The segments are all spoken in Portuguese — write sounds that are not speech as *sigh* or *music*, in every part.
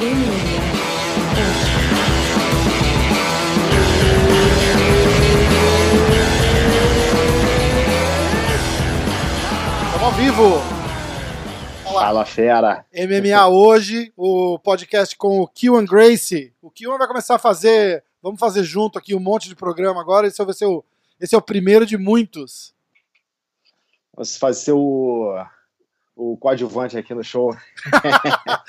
Estamos ao vivo! Olá. Fala, fera! MMA hoje, o podcast com o Kiwan Gracie. O Kiwan vai começar a fazer, vamos fazer junto aqui um monte de programa agora. Esse vai ser o, esse é o primeiro de muitos. Você vai ser o, o coadjuvante aqui no show. *laughs*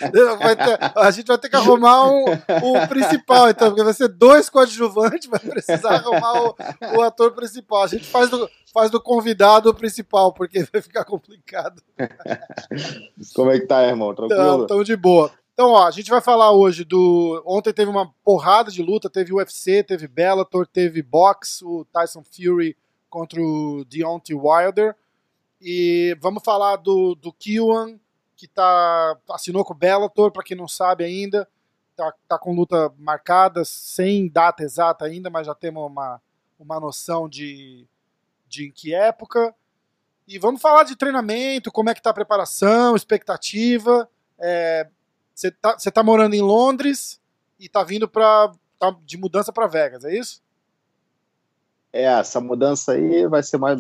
ter, a gente vai ter que arrumar um, o principal, então, porque vai ser dois coadjuvantes, vai precisar arrumar o, o, ator principal. A gente faz do, faz do convidado o principal, porque vai ficar complicado. Como é que tá, irmão? Tranquilo? Estamos de boa. Então, ó, a gente vai falar hoje do. Ontem teve uma porrada de luta, teve UFC, teve Bellator, teve box, o Tyson Fury contra o Deontay Wilder. E vamos falar do, do Kiwan, que tá, assinou com o Bellator, para quem não sabe ainda. Tá, tá com luta marcada, sem data exata ainda, mas já temos uma, uma noção de, de em que época. E vamos falar de treinamento, como é que tá a preparação, expectativa. Você é, tá, tá morando em Londres e tá vindo pra, tá de mudança para Vegas, é isso? É, essa mudança aí vai ser mais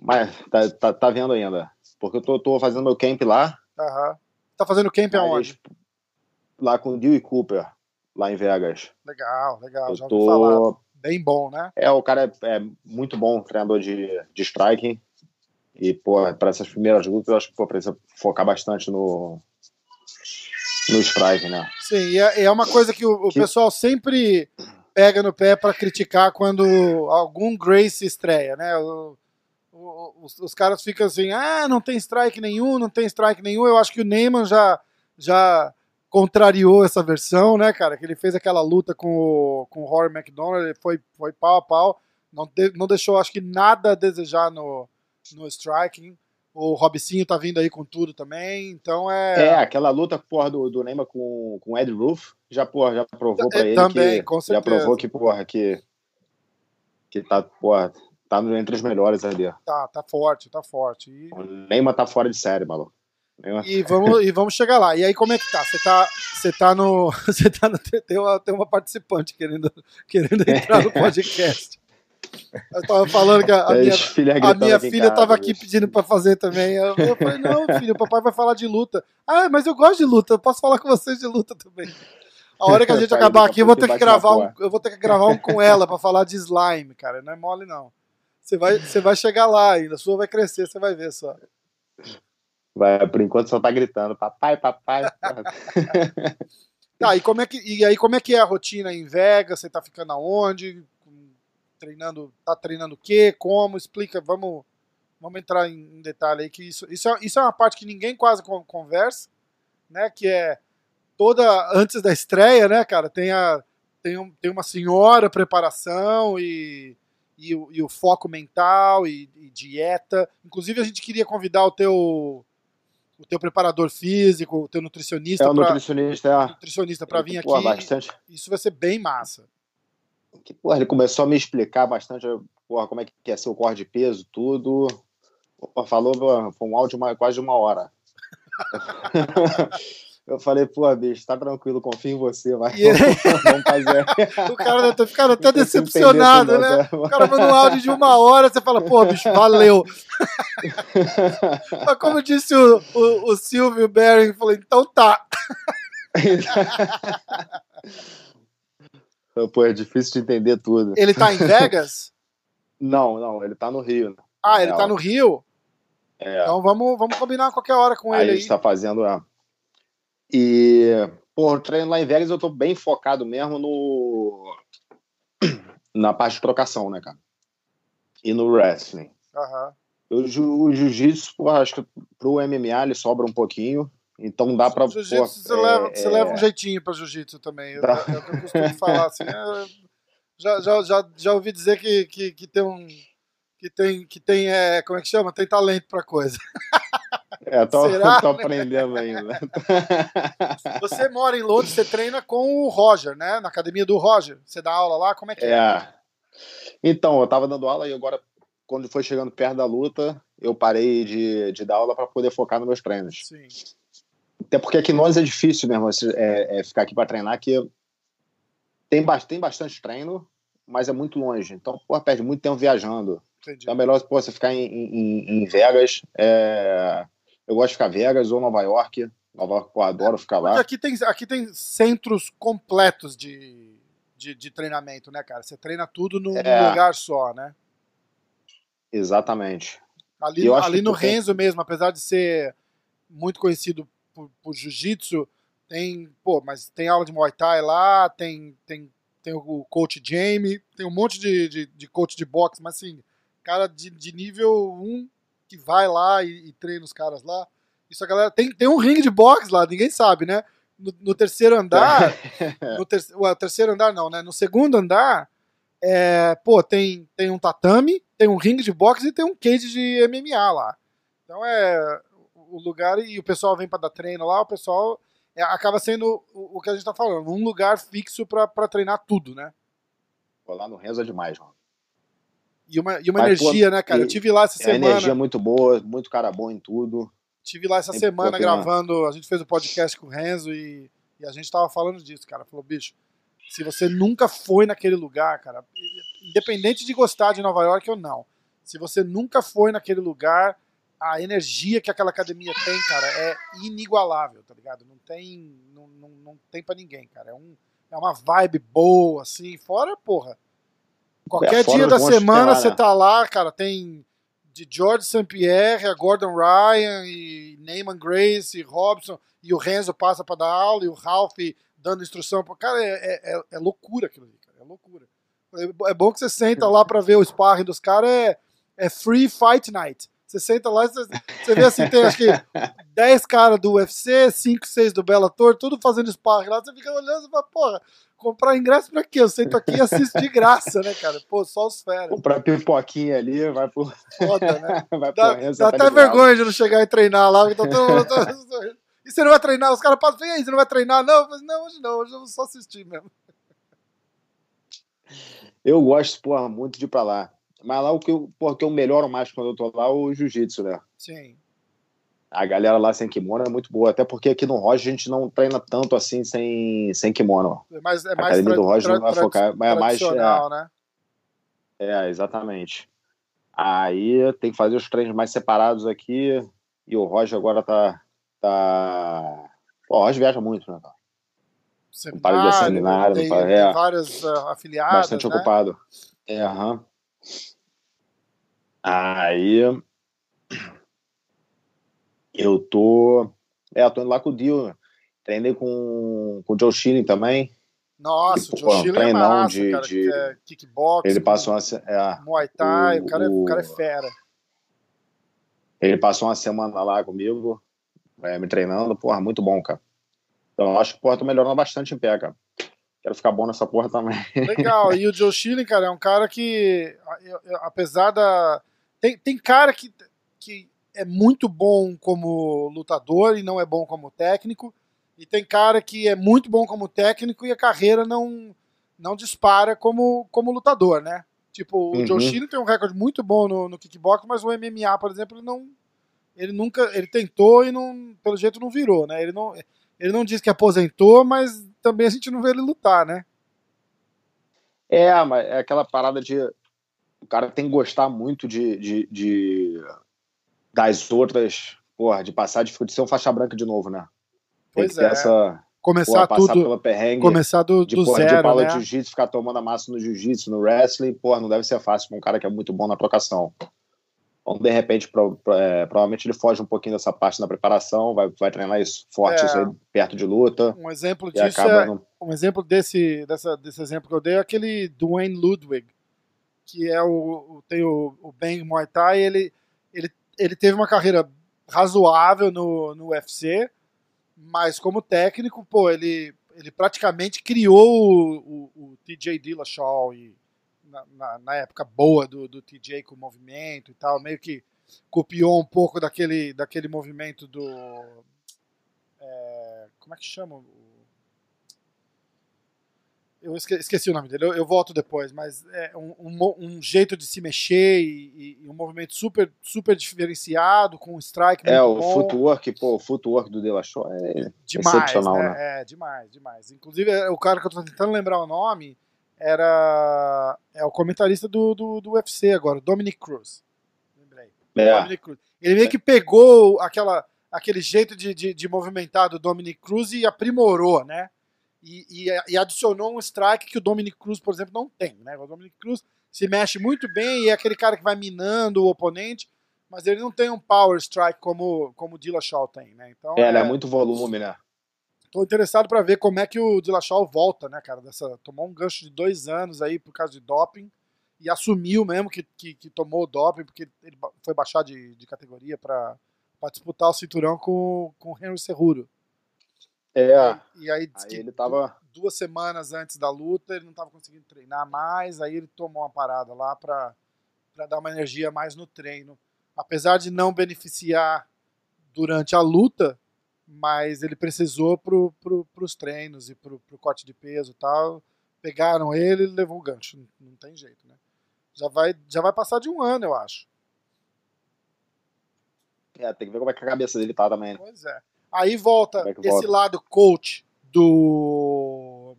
mas tá, tá, tá vendo ainda. Porque eu tô, tô fazendo meu camp lá. Aham. Tá fazendo camp aonde? Lá com o Dewey Cooper, lá em Vegas. Legal, legal. Eu Já tô... falar. Bem bom, né? É, o cara é, é muito bom treinador de, de striking. E, pô, para essas primeiras lutas, eu acho que pô, precisa focar bastante no, no strike, né? Sim, e é, é uma coisa que o, o que... pessoal sempre pega no pé para criticar quando algum Grace estreia, né? O, os, os, caras ficam assim, ah, não tem strike nenhum, não tem strike nenhum. Eu acho que o Neyman já, já contrariou essa versão, né, cara? Que ele fez aquela luta com o, com o Rory McDonald, ele foi, foi pau a pau, não, de, não deixou, acho que, nada a desejar no, no striking. O Robicinho tá vindo aí com tudo também, então é. É, aquela luta, porra, do, do Neymar com, com o Ed Roof, já, porra, já provou pra é, ele. Também, que, com certeza. Já provou que, porra, que. Que tá, porra, tá entre os melhores ali. Tá, tá forte, tá forte. E... O Neymar tá fora de série, maluco. E vamos, e vamos chegar lá. E aí, como é que tá? Você tá, você tá no. *laughs* Você tá no. Tem uma, tem uma participante querendo, querendo entrar no *laughs* podcast. Eu tava falando que a, a minha, filha, a minha filha casa, tava aqui pedindo pra fazer também. Eu, eu falei, não, filho, o papai vai falar de luta. Ah, mas eu gosto de luta, eu posso falar com vocês de luta também. A hora que a *laughs* gente acabar aqui, eu vou ter que gravar um, eu vou ter que gravar um com ela para falar de slime, cara. Não é mole, não. Você vai, você vai chegar lá ainda, a sua vai crescer, você vai ver só. Vai, por enquanto só tá gritando, papai, papai. tá, e, como é que, e aí como é que é a rotina em Vegas? Você tá ficando aonde? Treinando, tá treinando o quê? Como? Explica, vamos, vamos entrar em, detalhe aí, que isso, isso, é, isso é uma parte que ninguém quase conversa, né? Que é toda, antes da estreia, né, cara, tem, a, tem, um, tem uma senhora preparação e e o, e o foco mental e, e, dieta. Inclusive, a gente queria convidar o teu o teu preparador físico, o teu nutricionista. É o pra, nutricionista, é. Nutricionista para vir aqui. Bastante. Isso vai ser bem massa. Que, porra, ele começou a me explicar bastante porra, como é que é ser o corte de peso, tudo. Porra, falou, foi um áudio de quase de uma hora. *laughs* Eu falei, pô, bicho, tá tranquilo, confio em você, vai. *laughs* Vamos fazer. *laughs* o cara deve ter ficado até decepcionado, né? O cara manda um áudio de uma hora, você fala, pô, bicho, valeu. *laughs* Mas como disse o, o, o Silvio Bering, falou, então tá. pô, é difícil de entender tudo. Ele tá em Vegas? Não, não, ele tá no Rio. Ah, ele tá no Rio? É. Então vamos, vamos combinar qualquer hora com aí ele aí. A gente tá fazendo a e, pô, o treino lá em Vegas eu tô bem focado mesmo no. *clears throat* na parte de trocação, né, cara? E no wrestling. Uhum. Eu, o jiu-jitsu, acho que pro MMA ele sobra um pouquinho. Então dá pra. Jiu-jitsu você, é, leva, você é... leva um jeitinho pra jiu-jitsu também. É, é o que eu costumo falar assim. É, já, já, já, já ouvi dizer que, que, que tem um. Que tem, que tem é, como é que chama? Tem talento pra coisa. *laughs* É, tô, *laughs* Será? tô aprendendo ainda. Você mora em Londres, você treina com o Roger, né? Na academia do Roger. Você dá aula lá, como é que é? É. Então, eu tava dando aula e agora, quando foi chegando perto da luta, eu parei de, de dar aula para poder focar nos meus treinos. Sim. Até porque aqui nós é difícil mesmo é, é ficar aqui para treinar, que tem, tem bastante treino, mas é muito longe. Então, pô, perde muito tempo viajando. Entendi. Então é melhor pô, você ficar em, em, em Vegas. É... Eu gosto de ficar Vegas ou Nova York. Nova York, pô, adoro ficar lá. Aqui tem, aqui tem centros completos de, de, de treinamento, né, cara? Você treina tudo num, é... lugar só, né? Exatamente. Ali, ali no Renzo tem... mesmo, apesar de ser muito conhecido por, por jiu-jitsu, tem, pô, mas tem aula de Muay Thai lá, tem, tem, tem o coach Jamie, tem um monte de, de, de coach de boxe, mas assim, cara de, de nível 1 que vai lá e, e, treina os caras lá. Isso a galera. Tem, tem um ringue de boxe lá, ninguém sabe, né? No, no terceiro andar. *laughs* no ter, o terceiro andar não, né? No segundo andar, é, pô, tem, tem um tatame, tem um ringue de boxe e tem um cage de MMA lá. Então é o lugar e o pessoal vem para dar treino lá, o pessoal é, acaba sendo o, o, que a gente tá falando, um lugar fixo para treinar tudo, né? Pô, lá no Renzo é demais, mano. E uma, e uma Mas, energia, pô, né, cara? Eu tive lá essa é semana. energia muito boa, muito cara bom em tudo. Tive lá essa semana gravando, a gente fez o um podcast com o Renzo e, e a gente tava falando disso, cara. Falou, bicho, se você nunca foi naquele lugar, cara, independente de gostar de Nova York ou não, se você nunca foi naquele lugar, a energia que aquela academia tem, cara, é inigualável, tá ligado? Não tem, não, não, não tem para ninguém, cara. É, um, é uma vibe boa, assim. Fora, porra. Qualquer é, dia da semana você tá lá, cara, tem de George St. Pierre a Gordon Ryan e Neyman Grace e Robson e o Renzo passa para dar aula e o Ralph dando instrução. Cara, é, é, é loucura aquilo ali, cara. É loucura. É, é bom que você senta lá para ver o sparring dos caras, é, é free fight night. Você senta lá e você, você vê assim, tem acho que 10 caras do UFC, 5, 6 do Bellator, tudo fazendo sparring lá, você fica olhando e fala, porra, comprar ingresso pra quê? Eu sento aqui e assisto de graça, né, cara? Pô, só os feras. Comprar pipoquinha ali, vai pro. Foda, né? *laughs* vai dá, pro dá até vergonha de não chegar e treinar lá. Então, tô, tô, e você não vai treinar? Os caras passam, e aí, você não vai treinar? Não, mas não, hoje não, hoje eu vou só assistir mesmo. Eu gosto, porra, muito de ir pra lá. Mas lá o que eu, porra, que eu melhoro mais quando eu tô lá é o jiu-jitsu, né? Sim. A galera lá sem kimono é muito boa, até porque aqui no Roger a gente não treina tanto assim sem, sem kimono. É mais, é a academia do Roger não vai focar, mas é mais. É, né? é, exatamente. Aí tem que fazer os treinos mais separados aqui. E o Roger agora tá. tá... Pô, o Roger viaja muito, né? Seminário, de seminário, tem, tem é, vários uh, afiliados. Bastante né? ocupado. É, aham. Uhum. Aí eu tô. É, eu tô indo lá com o Dio. Treinei com, com o Joe Schilling também. Nossa, o Joe Schilling é massa, de, cara, de... É kickbox. Ele passou uma, é, Muay Thai, o, o, cara, é, o cara é fera. Ele passou uma semana lá comigo, é, me treinando, porra, muito bom, cara. Então acho que, porra, tô melhorando bastante em pé, cara. Quero ficar bom nessa porra também. Legal, e o Joe Schilling, cara, é um cara que, apesar da tem, tem cara que, que é muito bom como lutador e não é bom como técnico. E tem cara que é muito bom como técnico e a carreira não, não dispara como, como lutador, né? Tipo, uhum. o Joe Shino tem um recorde muito bom no, no kickbox, mas o MMA, por exemplo, ele não. Ele nunca. Ele tentou e não, pelo jeito não virou, né? Ele não, ele não diz que aposentou, mas também a gente não vê ele lutar, né? É, mas é aquela parada de o cara tem que gostar muito de, de, de das outras, porra, de passar de ser um faixa branca de novo, né? Pois é. Essa, começar porra, tudo, pela perrengue, começar do, de, do porra, zero, de pala né? de jiu-jitsu, ficar tomando a massa no jiu-jitsu, no wrestling, porra, não deve ser fácil para um cara que é muito bom na trocação. Então, de repente, pro, é, provavelmente ele foge um pouquinho dessa parte na preparação, vai, vai treinar isso forte, é, isso aí, perto de luta. Um exemplo disso é, no... um exemplo desse, dessa, desse exemplo que eu dei é aquele Dwayne Ludwig, que é o tem o, o Bang Muay Thai, ele, ele, ele teve uma carreira razoável no, no UFC, mas como técnico, pô, ele, ele praticamente criou o, o, o TJ Dillashaw e na, na, época boa do, do TJ com o movimento e tal, meio que copiou um pouco daquele, daquele movimento do é, como é que chama eu esqueci o nome dele, eu, eu volto depois, mas é um, um, um, jeito de se mexer e, e, um movimento super, super diferenciado, com um strike É, o bom. footwork, pô, o footwork do Delachor é demais, excepcional, né? né? É, demais, demais. Inclusive, é, o cara que eu tô tentando lembrar o nome era é o comentarista do, do, do UFC agora, Dominic Cruz. Lembrei. É. Dominic Cruz. Ele meio que pegou aquela, aquele jeito de, de, de movimentar do Dominic Cruz e aprimorou, né? e, e, e, adicionou um strike que o Dominic Cruz, por exemplo, não tem. Né? O Dominic Cruz se mexe muito bem e é aquele cara que vai minando o oponente, mas ele não tem um power strike como, como o Dillashaw tem. Né? Então, é, é, é muito volume, né? Tô interessado para ver como é que o Dillashaw volta, né, cara? Dessa, tomou um gancho de dois anos aí por causa de doping e assumiu mesmo que, que, que tomou o doping, porque ele foi baixar de, de categoria para disputar o cinturão com, com o Henry Cerruro. É. E aí, aí ele tava duas semanas antes da luta, ele não estava conseguindo treinar mais, aí ele tomou uma parada lá para dar uma energia mais no treino. Apesar de não beneficiar durante a luta, mas ele precisou pro, pro, pros treinos e pro, pro corte de peso e tal. Pegaram ele e levou o gancho. Não, não tem jeito, né? Já vai, já vai passar de um ano, eu acho. É, tem que ver como é que a cabeça dele tá também. Né? Pois é. Aí volta é esse volta? lado coach do.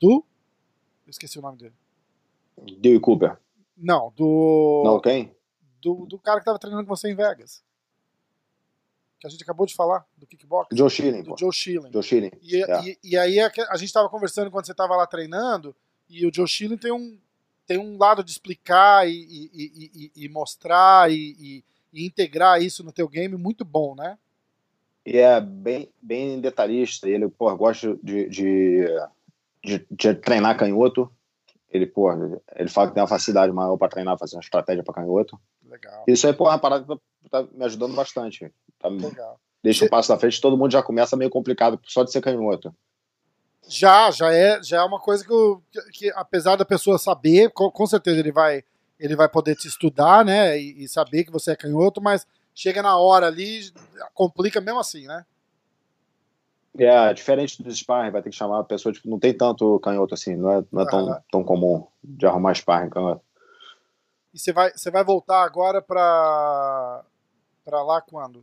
Do. Eu esqueci o nome dele. Dewey Cooper. Não, do. Não, quem? Do, do cara que tava treinando com você em Vegas. Que a gente acabou de falar, do kickbox. Joe Schilling. Do Joe Schilling. Joe Schilling. E, yeah. e, e, aí a, a gente tava conversando quando você tava lá treinando, e o Joe Schilling tem um, tem um lado de explicar e, e, mostrar e, e integrar isso no teu game muito bom, né? E é bem, bem detalhista. Ele, pô, gosta de, de, de, de treinar canhoto. Ele, pô, ele fala que tem uma facilidade maior para treinar, fazer uma estratégia para canhoto. Legal. Isso aí, pô, é uma parada que tá, tá me ajudando bastante. Tá, Legal. Deixa um passo na frente, todo mundo já começa meio complicado só de ser canhoto. Já, já é, já é uma coisa que, eu, que, apesar da pessoa saber, com, com certeza ele vai ele vai poder te estudar, né, e, e, saber que você é canhoto, mas chega na hora ali, complica mesmo assim, né? É, diferente do sparring, vai ter que chamar a pessoa, tipo, não tem tanto canhoto assim, não é, não é tão, tão comum de arrumar sparring canhoto. E você vai, você vai voltar agora pra, pra lá quando?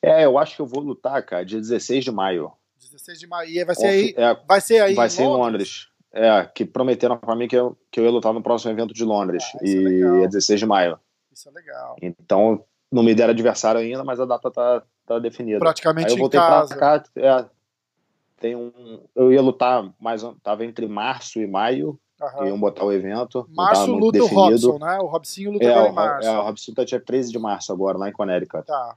É, eu acho que eu vou lutar, cara, dia 16 de maio. 16 de maio. E vai ser aí, é, vai ser aí vai ser em Londres. É, que prometeram para mim que eu, que eu ia lutar no próximo evento de Londres. Ah, e é, é 16 de maio. Isso é legal. Então, não me deram adversário ainda, mas a data tá, tá definida. Praticamente Aí eu voltei para cá. É, tem um, eu ia lutar mais. Tava entre março e maio. Uhum. Iam botar o evento. Março luta definido. o Robson, né? O Robson luta é, em março. É, o Robson tá dia 13 de março agora, lá em Connecticut. Tá.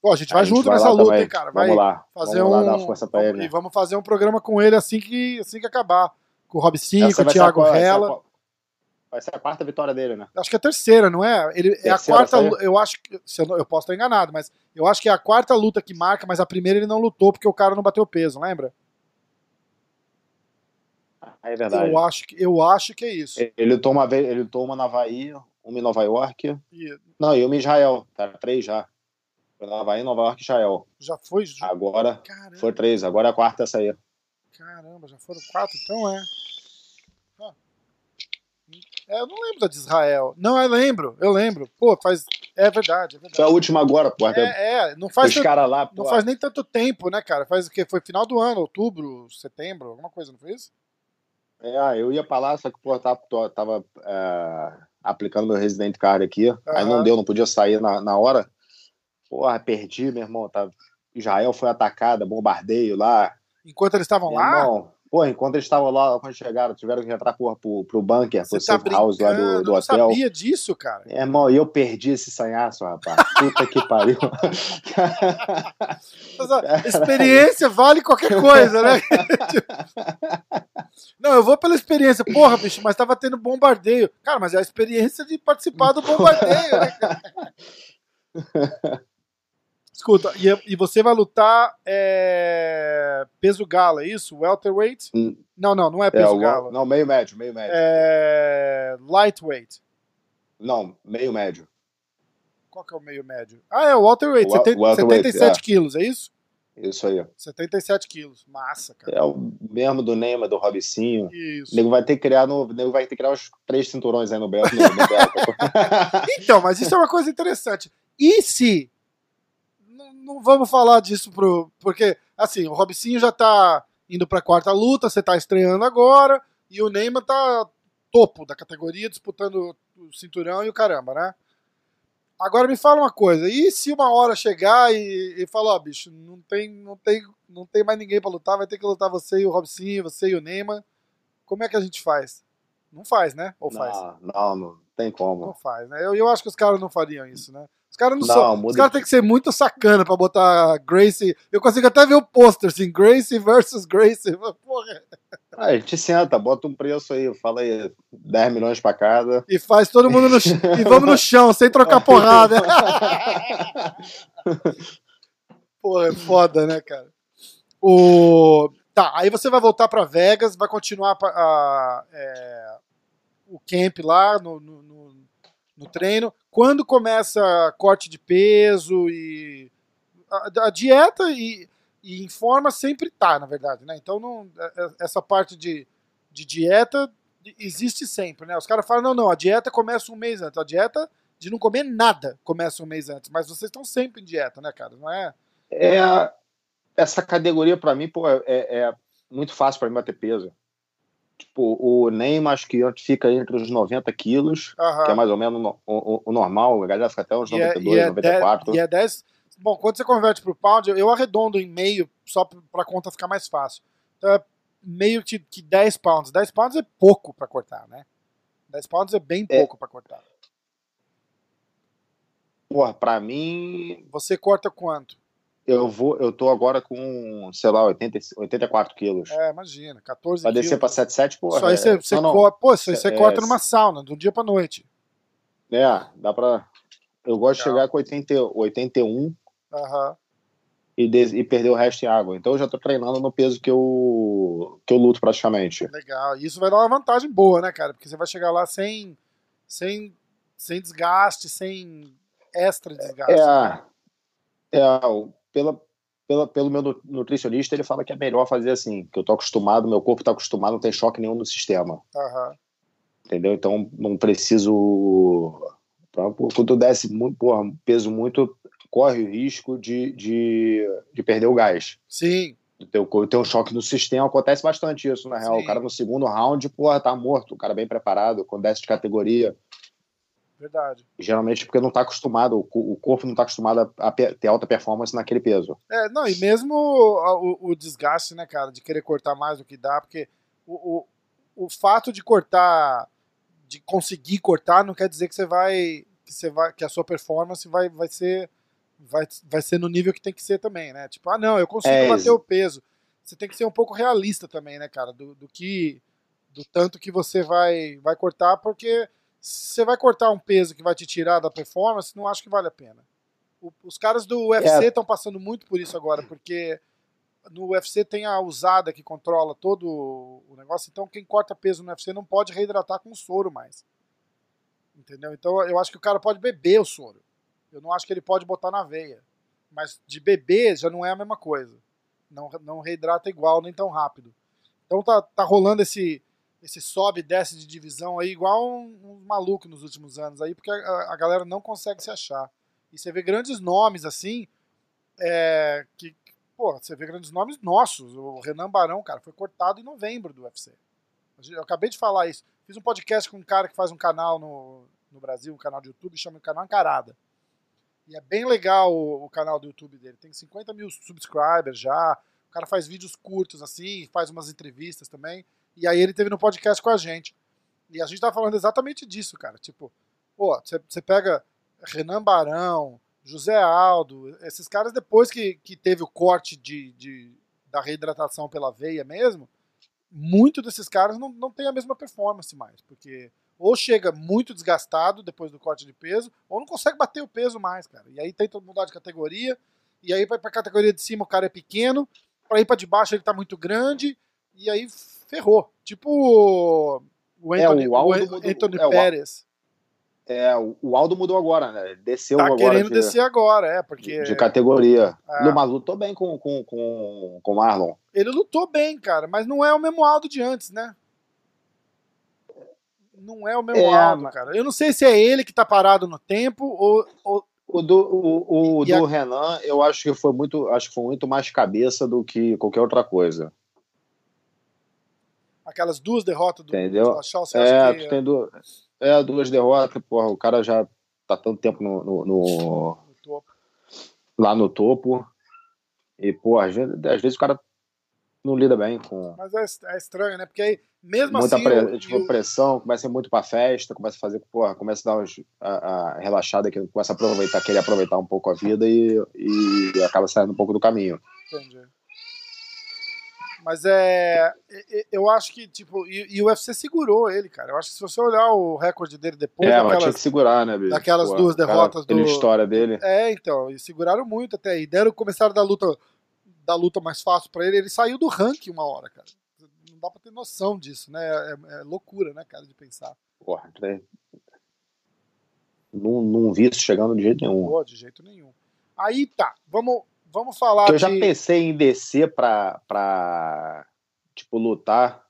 Pô, a gente vai a junto gente vai nessa luta, também. hein, cara. Vai vamos lá. Fazer vamos um... lá dar uma força pra vamos, ele. Né? E vamos fazer um programa com ele assim que, assim que acabar com o Robson, com o Thiago Rella. Vai ser a quarta vitória dele, né? Acho que é a terceira, não é? Ele terceira, é a quarta. Eu acho que. Eu, eu, posso estar enganado, mas eu acho que é a quarta luta que marca, mas a primeira ele não lutou porque o cara não bateu peso, lembra? É verdade. Eu acho que, eu acho que é isso. Ele lutou uma vez, ele lutou uma na Havaí, uma em Nova York. E... Não, e uma em Israel. Tá, três já. Foi na Havaí, Nova York e Israel. Já foi? Agora Caramba. foi três, agora é a quarta essa aí. Caramba, já foram quatro, então é. É, eu não lembro da de Israel. Não, eu lembro, eu lembro. Pô, faz. É verdade, é verdade. Foi a última agora, pô. É, é não faz. Os caras lá, pô. Não faz nem tanto tempo, né, cara? Faz o quê? Foi final do ano, outubro, setembro, alguma coisa, não foi isso? É, eu ia pra lá, só que, pô, tava, tava é, aplicando meu Resident Card aqui. Uhum. Aí não deu, não podia sair na, na hora. Porra, perdi, meu irmão. Tava... Israel foi atacada, bombardeio lá. Enquanto eles estavam lá? Irmão, Pô, enquanto eles estavam lá, quando chegaram, tiveram que entrar porra, pro, pro bunker, Você pro tá safe house lá do, do hotel. Eu sabia disso, cara. É, irmão, e eu perdi esse sanhaço, rapaz. Puta que pariu. *laughs* Mas, ó, experiência vale qualquer coisa, né? *laughs* Não, eu vou pela experiência. Porra, bicho, mas tava tendo bombardeio. Cara, mas é a experiência de participar do bombardeio, né, cara? *laughs* Escuta, e, e você vai lutar é, peso galo, é isso? Welterweight? Hum. Não, não, não é, é peso é, galo. Não, meio médio, meio médio. É, lightweight. Não, meio médio. Qual que é o meio médio? Ah, é o welterweight, o, 70, welterweight 77 é. quilos, é isso? Isso aí. 77 quilos. Massa, cara. É o mesmo do Neymar, do Robicinho. Isso. O nego vai ter que criar no. nego vai ter que criar os três cinturões aí no. No, no *laughs* então, mas isso é uma coisa interessante. E se. Não, vamos falar disso pro. Porque, assim, o Robicinho já tá indo pra quarta luta, você tá estreando agora, e o Neymar tá topo da categoria, disputando o cinturão e o caramba, né? Agora me fala uma coisa, e se uma hora chegar e, e falar, ó, oh, bicho, não tem, não, tem, não tem mais ninguém para lutar, vai ter que lutar você e o Robson, você e o Neymar, como é que a gente faz? Não faz, né? Ou faz? Não, não, não tem como. Não faz, né? Eu, eu acho que os caras não fariam isso, né? Os caras não, não são. Os caras têm que ser muito sacana pra botar Gracie. Eu consigo até ver o pôster, assim, Gracie versus Gracie. *laughs* Porra. Ah, a gente senta, bota um preço aí, fala aí, 10 milhões pra cada. E faz todo mundo no chão. e vamos no chão, sem trocar *laughs* porrada. *laughs* Porra, é foda, né, cara? O... Tá, aí você vai voltar para Vegas, vai continuar a, a, é, o camp lá no, no, no, no, treino. Quando começa corte de peso e a, a dieta e e em forma sempre tá, na verdade, né? Então não, é, é, essa parte de, de dieta existe sempre, né? Os caras falam, não, não, a dieta começa um mês antes. A dieta de não comer nada começa um mês antes. Mas vocês estão sempre em dieta, né, cara? Não é? É, essa categoria para mim, pô, é, é muito fácil para mim bater peso. Tipo, o Neymar acho que fica entre os 90 quilos, que é mais ou menos o, o, o normal, a galera fica até uns 92, e é, e é 94. 10, e é 10, Bom, quando você converte para o pound, eu arredondo em meio só para a conta ficar mais fácil. Então é meio que, que 10 pounds. 10 pounds é pouco para cortar, né? 10 pounds é bem é. pouco para cortar. Porra, pra mim. Você corta quanto? Eu vou, eu tô agora com, sei lá, 80, 84 quilos. É, imagina, 14 Vai descer pra 77, porra. Só aí você, é... você, não, não. Pô, você, você é, corta numa sauna, do dia pra noite. É, dá pra. Eu gosto Legal. de chegar com 80, 81 Uhum. E, de, e perder o resto em água. Então eu já tô treinando no peso que eu, que eu luto praticamente. Legal. E isso vai dar uma vantagem boa, né, cara? Porque você vai chegar lá sem, sem, sem desgaste, sem extra desgaste. É, né? é pela, pela, pelo meu nutricionista, ele fala que é melhor fazer assim, que eu tô acostumado, meu corpo tá acostumado, não tem choque nenhum no sistema. Uhum. Entendeu? Então não preciso. Quando eu desce muito, porra, peso muito, corre o risco de, de, de perder o gás. Sim. Ter, ter um choque no sistema, acontece bastante isso, na real. Sim. O cara no segundo round, porra, tá morto, o cara bem preparado, com desce de categoria. Verdade. Geralmente porque não está acostumado, o corpo não está acostumado a ter alta performance naquele peso. É, não, e mesmo o, o, desgaste, né, cara, de querer cortar mais do que dá, porque o, o, o fato de cortar, de conseguir cortar, não quer dizer que você vai, que você vai, que a sua performance vai, vai ser vai, vai ser no nível que tem que ser também, né? Tipo, ah, não, eu consigo é bater o peso. Você tem que ser um pouco realista também, né, cara? Do, do que. Do tanto que você vai, vai cortar, porque você vai cortar um peso que vai te tirar da performance, não acho que vale a pena. O, os caras do UFC estão é. passando muito por isso agora, porque no UFC tem a usada que controla todo o negócio, então quem corta peso no UFC não pode reidratar com soro mais. Entendeu? Então eu acho que o cara pode beber o soro. Eu não acho que ele pode botar na veia. Mas de beber já não é a mesma coisa. Não, não reidrata igual, nem tão rápido. Então tá, tá rolando esse esse sobe e desce de divisão aí igual um, um maluco nos últimos anos aí, porque a, a, galera não consegue se achar. E você vê grandes nomes assim, é, que, pô, você vê grandes nomes nossos. O Renan Barão, cara, foi cortado em novembro do UFC. Eu acabei de falar isso. Fiz um podcast com um cara que faz um canal no, no Brasil, um canal de YouTube, chama o canal Encarada. E é bem legal o, o, canal do YouTube dele. Tem 50 mil subscribers já. O cara faz vídeos curtos assim, faz umas entrevistas também. E aí ele teve no podcast com a gente. E a gente tá falando exatamente disso, cara. Tipo, pô, você pega Renan Barão, José Aldo, esses caras depois que, que teve o corte de, de, da reidratação pela veia mesmo, muito desses caras não, não tem a mesma performance mais, porque ou chega muito desgastado depois do corte de peso, ou não consegue bater o peso mais, cara. E aí tenta mudar de categoria, e aí vai pra categoria de cima o cara é pequeno, pra ir pra de baixo ele tá muito grande, e aí ferrou. Tipo o Anthony, é, o Aldo, o Anthony é, Pérez. É, o Aldo mudou agora, né? Ele desceu tá agora. querendo de, descer agora, é, porque... De categoria. É. Mas lutou bem com, com, com, com o Marlon. Ele lutou bem, cara, mas não é o mesmo Aldo de antes, né? Não é o mesmo é, Aldo, cara. Eu não sei se é ele que tá parado no tempo ou... ou... O do, o, o do a... Renan, eu acho que foi muito, acho que foi muito mais cabeça do que qualquer outra coisa aquelas duas derrotas do Entendeu? É, que... tem duas, é, duas derrotas, porra, o cara já tá tanto tempo no, no, no... no lá no topo. E, porra, às vezes, às vezes o cara não lida bem com. Mas é, é estranho, né? Porque aí, mesmo muita assim. Pre... Tipo, eu... pressão, começa a ir muito pra festa, começa a fazer, porra, começa a dar uns, a, a relaxada, que começa a aproveitar, querer aproveitar um pouco a vida e, e acaba saindo um pouco do caminho. Entendi. Mas é. Eu acho que, tipo, e, e, o UFC segurou ele, cara. Eu acho que se você olhar o recorde dele depois. É, daquelas, tinha que segurar, né, bicho? Daquelas Pô, duas derrotas do. história dele. É, então. E seguraram muito até aí. Deram, começaram da luta, da luta mais fácil para ele. Ele saiu do ranking uma hora, cara. Não dá pra ter noção disso, né? É, é loucura, né, cara, de pensar. Porra, é... não, não vi isso chegando de jeito nenhum. Pô, de jeito nenhum. Aí tá, vamos, Vamos falar Eu de... já pensei em descer pra, pra tipo, lutar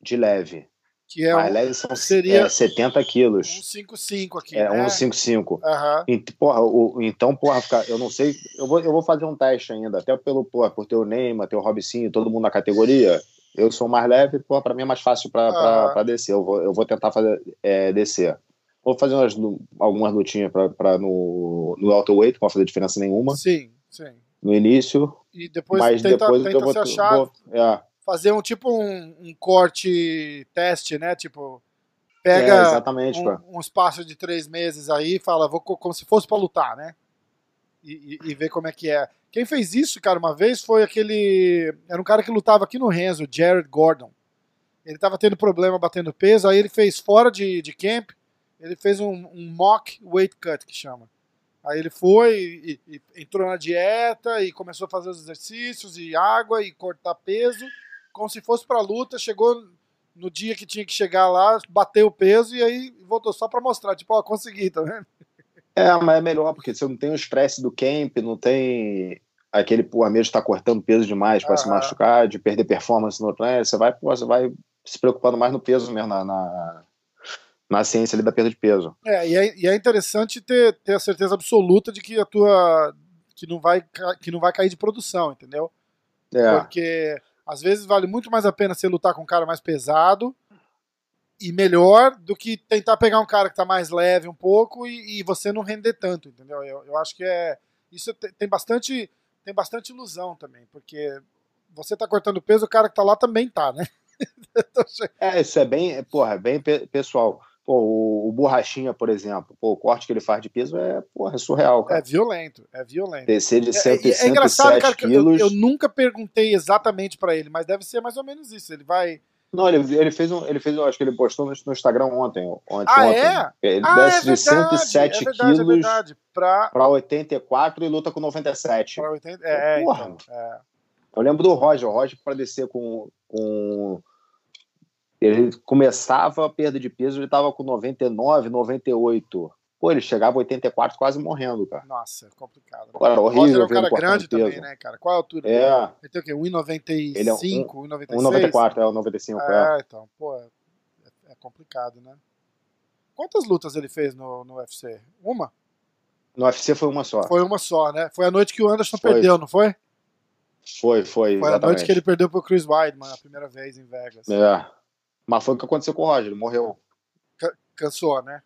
de leve. Que é Mas um, leve são seria é, 70 quilos. 155 aqui, É, né? 155. Uhum. E, porra, o, então, porra, eu não sei, eu vou, eu vou fazer um teste ainda, até pelo, porra, por ter o Neymar, ter o Robicinho, todo mundo na categoria. Eu sou mais leve, porra, pra mim é mais fácil pra, uhum. pra, pra descer. Eu vou, eu vou tentar fazer, é, descer. Vou fazer umas, algumas lutinhas pra, pra no, no welterweight, não vai fazer diferença nenhuma. Sim, sim no início. E depois mas tenta, depois tenta eu vou, se achar, vou, é. fazer um tipo um, um, corte teste, né? Tipo, pega é, um, um, espaço de três meses aí e fala, vou como se fosse para lutar, né? E, e, e, ver como é que é. Quem fez isso, cara, uma vez foi aquele. Era um cara que lutava aqui no Renzo, Jared Gordon. Ele tava tendo problema batendo peso, aí ele fez fora de, de camp, ele fez um, um mock weight cut, que chama. Aí ele foi e, e, entrou na dieta e começou a fazer os exercícios e água e cortar peso, como se fosse para luta. Chegou no dia que tinha que chegar lá, bateu o peso e aí voltou só para mostrar, tipo, ó, consegui, tá vendo? É, mas é melhor porque você não tem o estresse do camp, não tem aquele pô, medo de estar tá cortando peso demais para se machucar, de perder performance no treino, você vai, pô, você vai se preocupando mais no peso mesmo, na, na na ciência ali da perda de peso. É, e é, e é interessante ter, ter a certeza absoluta de que a tua que não vai que não vai cair de produção, entendeu? É. Porque às vezes vale muito mais a pena você lutar com um cara mais pesado e melhor do que tentar pegar um cara que tá mais leve um pouco e, e você não render tanto, entendeu? Eu, eu acho que é isso tem bastante tem bastante ilusão também, porque você tá cortando peso, o cara que tá lá também tá, né? *laughs* é, isso é bem, porra, é bem pessoal. Pô, o, o, Borrachinha, por exemplo, pô, o corte que ele faz de peso é, porra, é surreal, cara. É violento, é violento. Descer de 100, é, é, é engraçado, cara, quilos... eu, eu, nunca perguntei exatamente para ele, mas deve ser mais ou menos isso. Ele vai... Não, ele, ele fez um, ele fez, acho que ele postou no, no Instagram ontem, ontem, ah, ontem. É? Ele ah, desce é verdade, de 107 é verdade, quilos é verdade. Pra... pra 84 e luta com 97. Pra 80... É, porra. Então, é. Eu lembro do Roger, o Roger para descer com, com ele começava a perda de peso, ele estava com 99, 98. Pô, ele chegava a 84 quase morrendo, cara. Nossa, é complicado. Pô, era horrível. O Roger é um cara grande também, né, cara? Qual a altura? É. Ele tem o quê? 1,95, ele é um, 1,96? 1,94, é, 95, é. É, então, pô, é, é, complicado, né? Quantas lutas ele fez no, no UFC? Uma? No UFC foi uma só. Foi uma só, né? Foi a noite que o Anderson foi. perdeu, não foi? Foi, foi. Foi exatamente. a noite que ele perdeu pro Chris Weidman, a primeira vez em Vegas. É. Mas foi o que aconteceu com o Roger, ele morreu. Cansou, né?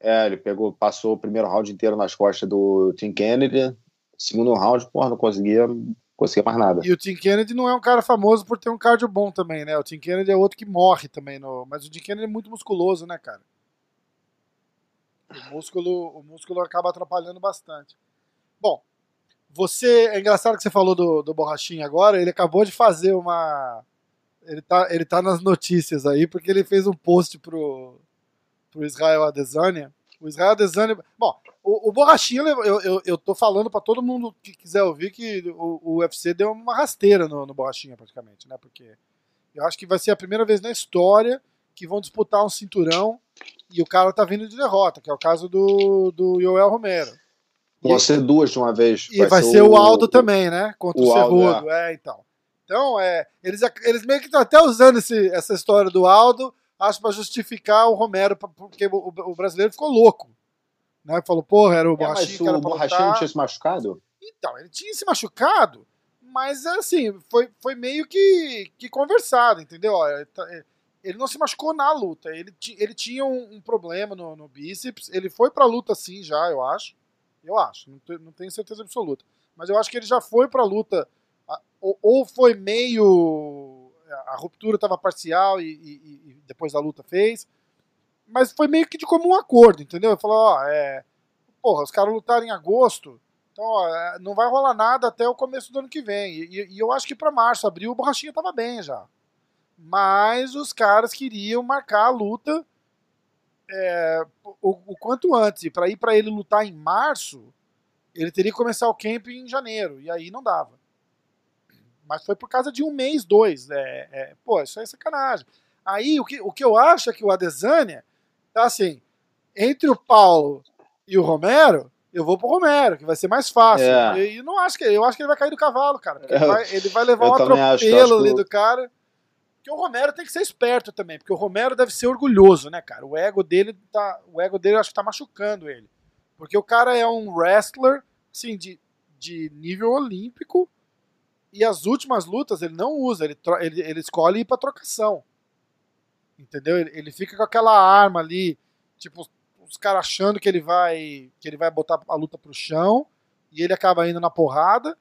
É, ele pegou, passou o primeiro round inteiro nas costas do Tim Kennedy. Segundo round, porra, não conseguia, conseguia mais nada. E o Tim Kennedy não é um cara famoso por ter um cardio bom também, né? O Tim Kennedy é outro que morre também. No... Mas o Tim Kennedy é muito musculoso, né, cara? O músculo, o músculo acaba atrapalhando bastante. Bom, você. É engraçado que você falou do, do Borrachinha agora. Ele acabou de fazer uma ele tá, ele tá nas notícias aí, porque ele fez um post pro, pro Israel Adesanya. O Israel Adesanya. Bom, o, o Borrachinha, eu, eu, eu tô falando para todo mundo que quiser ouvir que o, o UFC deu uma rasteira no, no Borrachinha, praticamente, né? Porque eu acho que vai ser a primeira vez na história que vão disputar um cinturão e o cara tá vindo de derrota, que é o caso do, do Joel Romero. Vão ser duas de uma vez. E vai, vai ser, ser, o Aldo o, também, né? Contra o, o Cerrudo. É. é. então. Então, é, eles, eles meio que estão até usando esse, essa história do Aldo, acho para justificar o Romero, porque o, o, brasileiro ficou louco. Né? Falou, porra, era o é, Borrachinho era o Borrachinho não tinha se machucado? Então, ele tinha se machucado, mas assim, foi, foi meio que, que conversado, entendeu? Tá, é, ele não se machucou na luta, ele, ele tinha um, um problema no, no bíceps, ele foi pra luta sim já, eu acho. Eu acho, não, não tenho certeza absoluta. Mas eu acho que ele já foi pra luta, ou, foi meio. A ruptura estava parcial e, e, e, depois da luta fez. Mas foi meio que de comum acordo, entendeu? Ele falou: ó, é. Porra, os caras lutaram em agosto, então ó, é, não vai rolar nada até o começo do ano que vem. E, e eu acho que para março, abril, o Borrachinha tava bem já. Mas os caras queriam marcar a luta é, o, o, quanto antes. Para ir para ele lutar em março, ele teria que começar o camp em janeiro. E aí não dava. Mas foi por causa de um mês, dois. É, é, pô, isso é sacanagem. Aí o que, o que eu acho é que o Adesanya tá assim, entre o Paulo e o Romero, eu vou pro Romero, que vai ser mais fácil. É. E não acho que eu acho que ele vai cair do cavalo, cara. Ele vai, ele vai levar um atropelo ali do cara. Porque o Romero tem que ser esperto também, porque o Romero deve ser orgulhoso, né, cara? O ego dele tá, o ego dele acho que tá machucando ele. Porque o cara é um wrestler, assim, de, de nível olímpico, e as últimas lutas ele não usa, ele, ele, ele escolhe ir pra trocação. Entendeu? Ele, ele fica com aquela arma ali, tipo, os caras achando que ele vai que ele vai botar a luta pro chão, e ele acaba indo na porrada,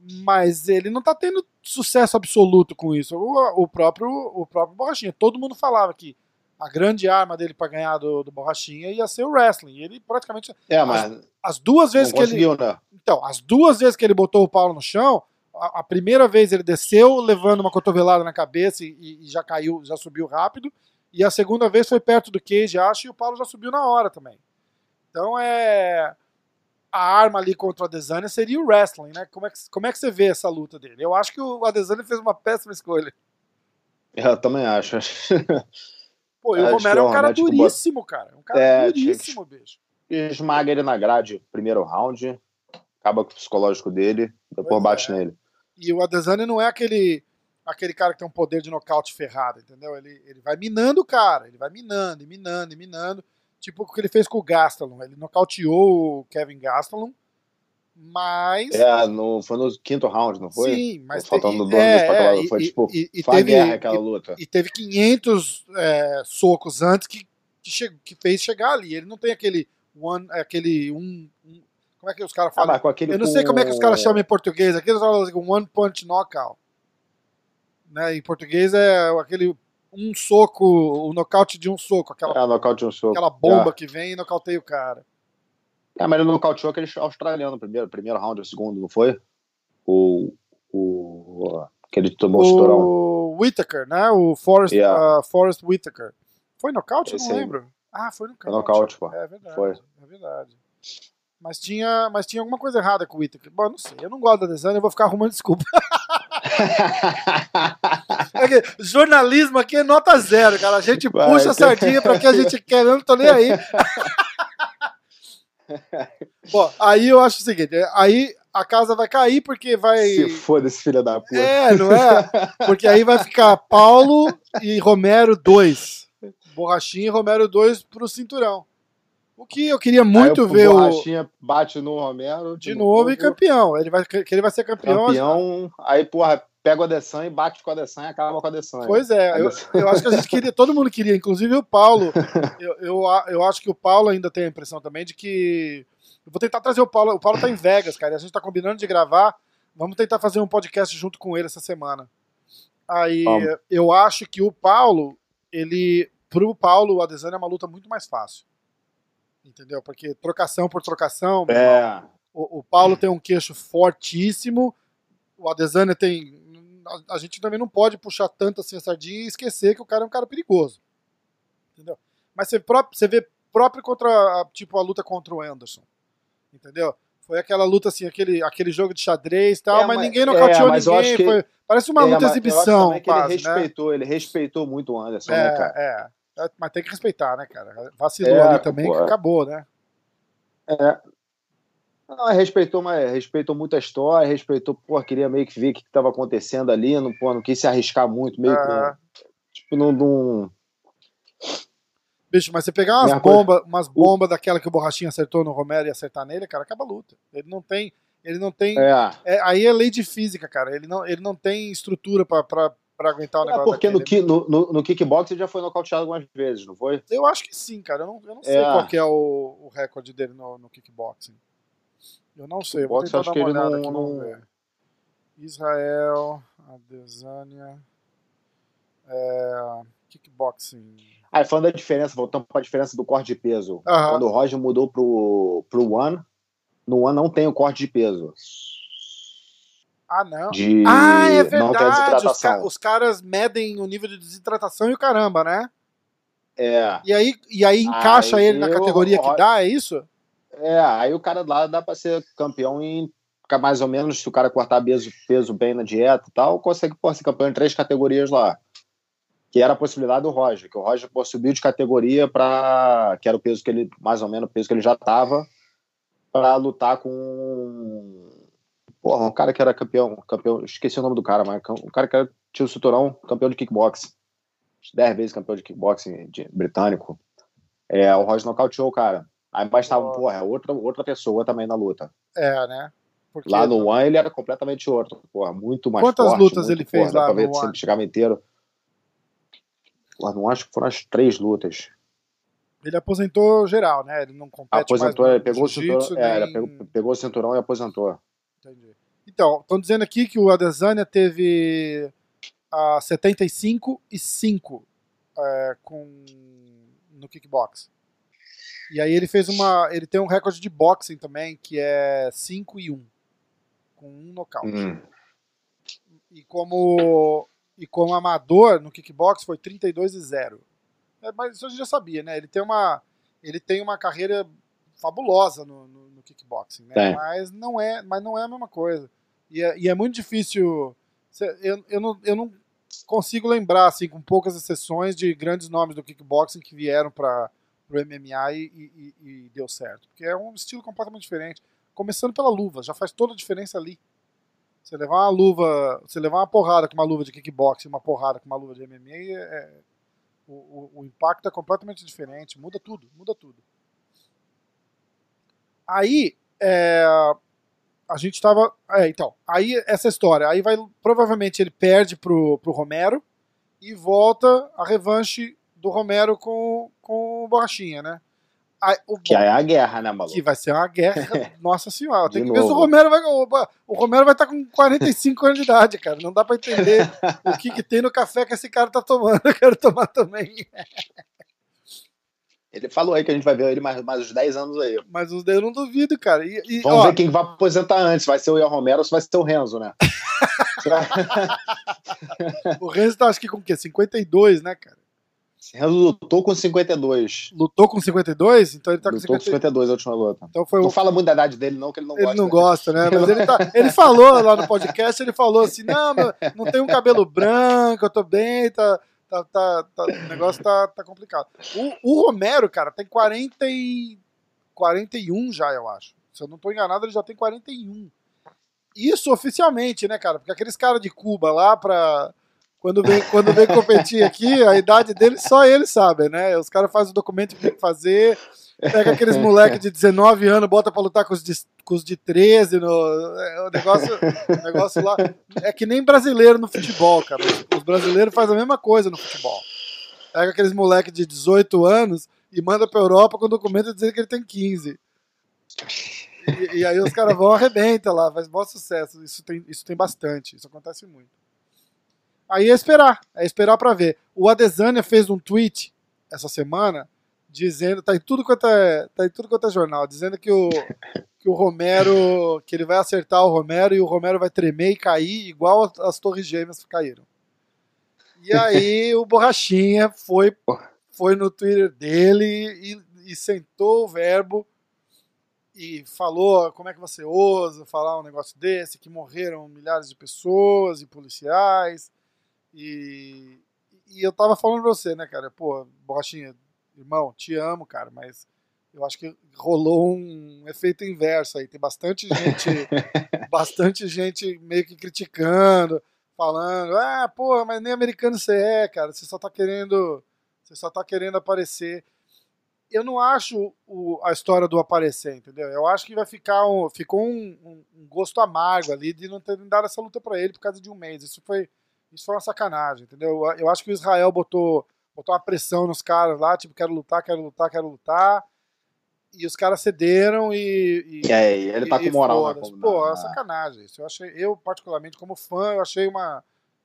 mas ele não tá tendo sucesso absoluto com isso. O, o próprio o próprio Borrachinha, todo mundo falava que a grande arma dele para ganhar do, do Borrachinha ia ser o wrestling. Ele praticamente é, mas as, as duas vezes que ele né? Então, as duas vezes que ele botou o Paulo no chão, a, a primeira vez ele desceu levando uma cotovelada na cabeça e, e, já caiu, já subiu rápido. E a segunda vez foi perto do cage, acho, e o Paulo já subiu na hora também. Então é a arma ali contra o Adesanya seria o wrestling, né? Como é, que, como é que você vê essa luta dele? Eu acho que o Adesanya fez uma péssima escolha. Eu também acho. *laughs* Pô, e o Romero é um cara duríssimo, cara. Um cara é, duríssimo, bicho. Esmaga ele na grade, primeiro round, acaba com o psicológico dele, depois pois bate é. nele. E o Adesanya não é aquele aquele cara que tem um poder de nocaute ferrado, entendeu? Ele, ele vai minando o cara, ele vai minando e minando e minando. Tipo o que ele fez com o Gastelum. Ele nocauteou o Kevin Gastelum, mas. É, no, foi no quinto round, não foi? Sim, mas. Faltando dois é, pra aquela, é, foi e, tipo. E, e teve, guerra aquela luta. E, teve 500 é, socos antes que, que, che, que, fez chegar ali. Ele não tem aquele. One, aquele um, um como é que os caras falam? Ah, eu não sei como é que os caras chamam em português. Aqui eles falam assim, one punch knockout. Né? Em português é aquele um soco, o nocaute de um soco. Aquela, é, nocaute de um soco. Aquela bomba é. que vem e nocauteia o cara. É, mas ele nocauteou aquele australiano primeiro, primeiro round, o segundo, não foi? O. o que ele tomou o cinturão. O Whittaker, né? O Forrest, yeah. uh, Forrest Whittaker. Foi nocaute? Não lembro. Ah, foi nocaute. Foi nocaute, pô. É verdade. Foi. É verdade. Mas tinha, mas tinha alguma coisa errada com o Whittaker. Bom, não sei. Eu não gosto da design, eu vou ficar arrumando desculpa. *laughs* é jornalismo aqui é nota zero, cara. A gente Vai, puxa a sardinha para que a gente quer, eu não tô nem aí. *laughs* Bom, aí eu acho o seguinte, aí a casa vai cair porque vai. Se foda esse filho da puta. É, não é? Porque aí vai ficar Paulo e Romero 2. Borrachinha e Romero 2 pro cinturão. O que eu queria muito Aí, ver o Borrachinha bate no Romero de, de novo, novo, e campeão. Ele vai, que ele vai ser campeão. Campeão. Aí, porra, pega o Adesanya e bate com o Adesanya e acaba com o Adesanya. Pois é, eu, eu, acho que a gente queria, todo mundo queria, inclusive o Paulo. *laughs* eu, eu, eu, acho que o Paulo ainda tem a impressão também de que. Eu vou tentar trazer o Paulo. O Paulo tá em Vegas, cara. E a gente tá combinando de gravar. Vamos tentar fazer um podcast junto com ele essa semana. Aí Vamos. eu acho que o Paulo, ele. Pro Paulo, o Adesanya é uma luta muito mais fácil entendeu? Porque trocação por trocação, é. o, o, Paulo tem um queixo fortíssimo, o Adesanya tem. A, a, gente também não pode puxar tanto assim a sardinha e esquecer que o cara é um cara perigoso. Entendeu? Mas você, próprio, você vê próprio contra tipo a luta contra o Anderson. Entendeu? Foi aquela luta assim, aquele, aquele jogo de xadrez e tal, é, mas, mas, ninguém nocauteou é, ninguém. Foi, parece uma luta exibição. Quase, ele né? respeitou, né? ele respeitou muito o Anderson, né, cara? É. É, mas tem que respeitar, né, cara? Vacilou é, ali também, pô, que acabou, né? É. Não, respeitou, mas respeitou muito a história, respeitou, pô, queria meio que ver o que estava acontecendo ali, não, pô, não quis se arriscar muito, meio que. É. Tipo, não. não... Bicho, mas você pegar umas bombas umas bomba daquela que o Borrachinha acertou no Romero e acertar nele, cara, acaba a luta. Ele não tem. Ele não tem. É. É, aí é lei de física, cara. Ele não, ele não tem estrutura para para aguentar o é negócio. É porque no, no, no, no, kickbox ele já foi nocauteado algumas vezes, não foi? Eu acho que sim, cara. Eu não, eu não sei é. qual é o, o recorde dele no, no kickboxing. Eu não sei. Vou tentar acho dar uma que olhada ele não, aqui, não... Israel, Adesanya, é, kickboxing. Ah, falando da diferença, voltando para a diferença do corte de peso. Quando o Roger mudou pro, pro One, no One não tem o corte de peso. Ah, não. De ah, é verdade. Os, ca os, caras medem o nível de desidratação e o caramba, né? É. E aí, e aí encaixa aí ele na categoria que dá, é isso? É, aí o cara lá dá pra ser campeão em mais ou menos, se o cara cortar peso, peso bem na dieta e tal, consegue pô, ser campeão em três categorias lá. Que era a possibilidade do Roger, que o Roger pô, subiu de categoria para que era o peso que ele, mais ou menos o peso que ele já tava, para lutar com Porra, um cara que era campeão, campeão, esqueci o nome do cara, mas um cara que era, tinha o cinturão, campeão de kickboxing. Dez vezes campeão de kickboxing de, britânico. É, o Roger nocauteou o cara. Aí bastava, oh. porra, outra, outra pessoa também na luta. É, né? Porque lá no One ele era completamente outro. Porra, muito mais Quantas forte, lutas ele fez porra, lá no One? Ele chegava inteiro. Porra, não acho que foram as três lutas. Ele aposentou geral, né? Ele não compete aposentou, mais ele pegou o cinturão, nem... é, pegou, pegou o cinturão e aposentou. Entendi. Então, estão dizendo aqui que o Adesanya teve a 75 e 5 é, com, no kickbox. E aí ele fez uma. Ele tem um recorde de boxing também, que é 5 e 1. Com um nocaute. Hum. E como. E como amador no kickbox foi 32 e 0. É, mas isso a gente já sabia, né? Ele tem uma. Ele tem uma carreira fabulosa no, no, no kickboxing, né? É. Mas não é, mas não é a mesma coisa. E é, e é muito difícil. Eu, eu, não, eu não consigo lembrar, assim, com poucas exceções, de grandes nomes do kickboxing que vieram para o MMA e, e, e, deu certo. Porque é um estilo completamente diferente. Começando pela luva, já faz toda a diferença ali. Você levar uma luva, você levar uma porrada com uma luva de kickboxing, uma porrada com uma luva de MMA, é, o, o, o, impacto é completamente diferente, muda tudo, muda tudo. Aí, é, a gente tava. É, então. Aí essa história. Aí vai. Provavelmente ele perde pro, pro Romero e volta a revanche do Romero com, com o Borrachinha, né? Aí, o, que é a guerra, né, maluco? Que vai ser uma guerra. *laughs* Nossa senhora. Tem que novo. ver se o Romero vai. O Romero vai estar tá com 45 anos de idade, cara. Não dá pra entender *laughs* o que, que tem no café que esse cara tá tomando. *laughs* Eu quero tomar também. Ele falou aí que a gente vai ver ele mais, mais uns 10 anos aí. Mas os 10 eu não duvido, cara. E, e, Vamos ó, ver quem vai aposentar antes. Vai ser o Ian Romero ou vai ser o Renzo, né? *laughs* o Renzo tá acho que com o quê? 52, né, cara? Renzo lutou com 52. Lutou com 52? Então ele tá com lutou 50... com 52 a última luta. Então foi não o... fala muito da idade dele, não, que ele não ele gosta. Ele não gosta, né? Mas ele, tá... ele falou lá no podcast, ele falou assim: não, não tenho um cabelo branco, eu tô bem, tá tá, tá, tá, o negócio tá, tá complicado. O, o, Romero, cara, tem 40 e, 41 já, eu acho. Se eu não tô enganado, ele já tem 41. Isso oficialmente, né, cara? Porque aqueles caras de Cuba lá pra. Quando vem, quando vem competir aqui, a idade dele só ele sabe, né? Os caras fazem o documento que tem que fazer, pega aqueles moleques de 19 anos, bota pra lutar com os de, com os de 13, no, é, o negócio, negócio lá. É que nem brasileiro no futebol, cara. Os brasileiros fazem a mesma coisa no futebol. Pega aqueles moleques de 18 anos e manda pra Europa com documento dizendo que ele tem 15. E, e aí os caras vão arrebenta lá, faz bom sucesso. Isso tem, isso tem bastante, isso acontece muito. Aí é esperar, é esperar para ver. O Adesanya fez um tweet essa semana dizendo, tá em tudo quanto é, tá em tudo quanto é jornal, dizendo que o que o Romero, que ele vai acertar o Romero e o Romero vai tremer e cair igual as Torres Gêmeas caíram. E aí o Borrachinha foi foi no Twitter dele e, e sentou o verbo e falou como é que você ousa falar um negócio desse, que morreram milhares de pessoas e policiais. E, e eu tava falando pra você, né, cara? Pô, Borrachinha, irmão, te amo, cara, mas eu acho que rolou um efeito inverso aí. Tem bastante gente, *laughs* bastante gente meio que criticando, falando, ah, porra, mas nem americano você é, cara. Você só tá querendo, você só tá querendo aparecer. Eu não acho o, a história do aparecer, entendeu? Eu acho que vai ficar um, ficou um, um, um gosto amargo ali de não ter dado essa luta para ele por causa de um mês. Isso foi, isso foi uma sacanagem, entendeu? Eu acho que o Israel botou, botou uma pressão nos caras lá, tipo, quero lutar, quero lutar, quero lutar e os caras cederam e. E, aí, ele tá com moral na Pô, é sacanagem. Isso eu achei, eu, particularmente, como fã, eu achei uma.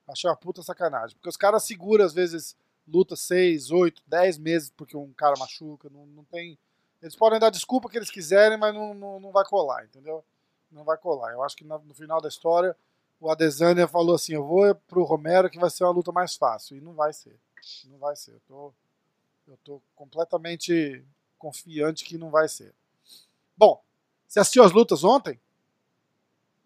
Achei uma puta sacanagem. Porque os caras seguram, às vezes, luta 6, 8, 10 meses porque um cara machuca. Não, não tem. Eles podem dar desculpa que eles quiserem, mas não, não, não vai colar, entendeu? Não vai colar. Eu acho que no, no final da história, o Adesanya falou assim: eu vou pro Romero que vai ser uma luta mais fácil. E não vai ser. Não vai ser. Eu tô, eu tô completamente confiante que não vai ser. Bom, você assistiu as lutas ontem?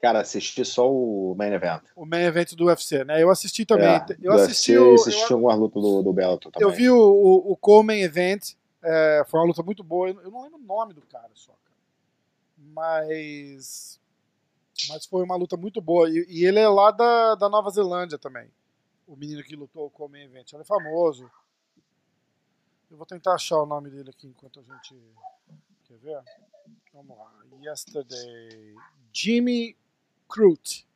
Cara, assisti só o main event. O main event do UFC, né? Eu assisti também. É, eu assisti, UFC, o, assisti eu, algumas lutas do, do Bellator também. Eu vi o, o, o co-main event, é, foi uma luta muito boa. Eu não lembro o nome do cara só, cara. Mas. Mas foi uma luta muito boa. E, e ele é lá da, da Nova Zelândia também. O menino que lutou o co-main event. Ele é famoso. Eu vou tentar achar o nome dele aqui enquanto a gente. Quer ver? Vamos lá. Yesterday. Jimmy Crute.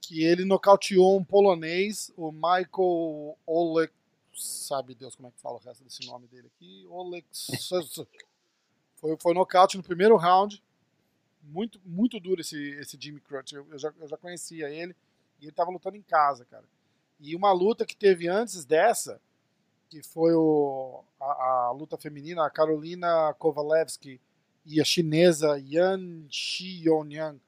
Que ele nocauteou um polonês, o Michael Olek. Sabe Deus como é que fala o resto desse nome dele aqui? Olek. foi, foi nocaute no primeiro round. Muito, muito duro esse, esse Jimmy Crute. Eu, eu, já, eu já conhecia ele. E ele tava lutando em casa, cara. E uma luta que teve antes dessa que foi o, a, a, luta feminina, a Carolina Kovalevsky e a chinesa Yan Xionyang.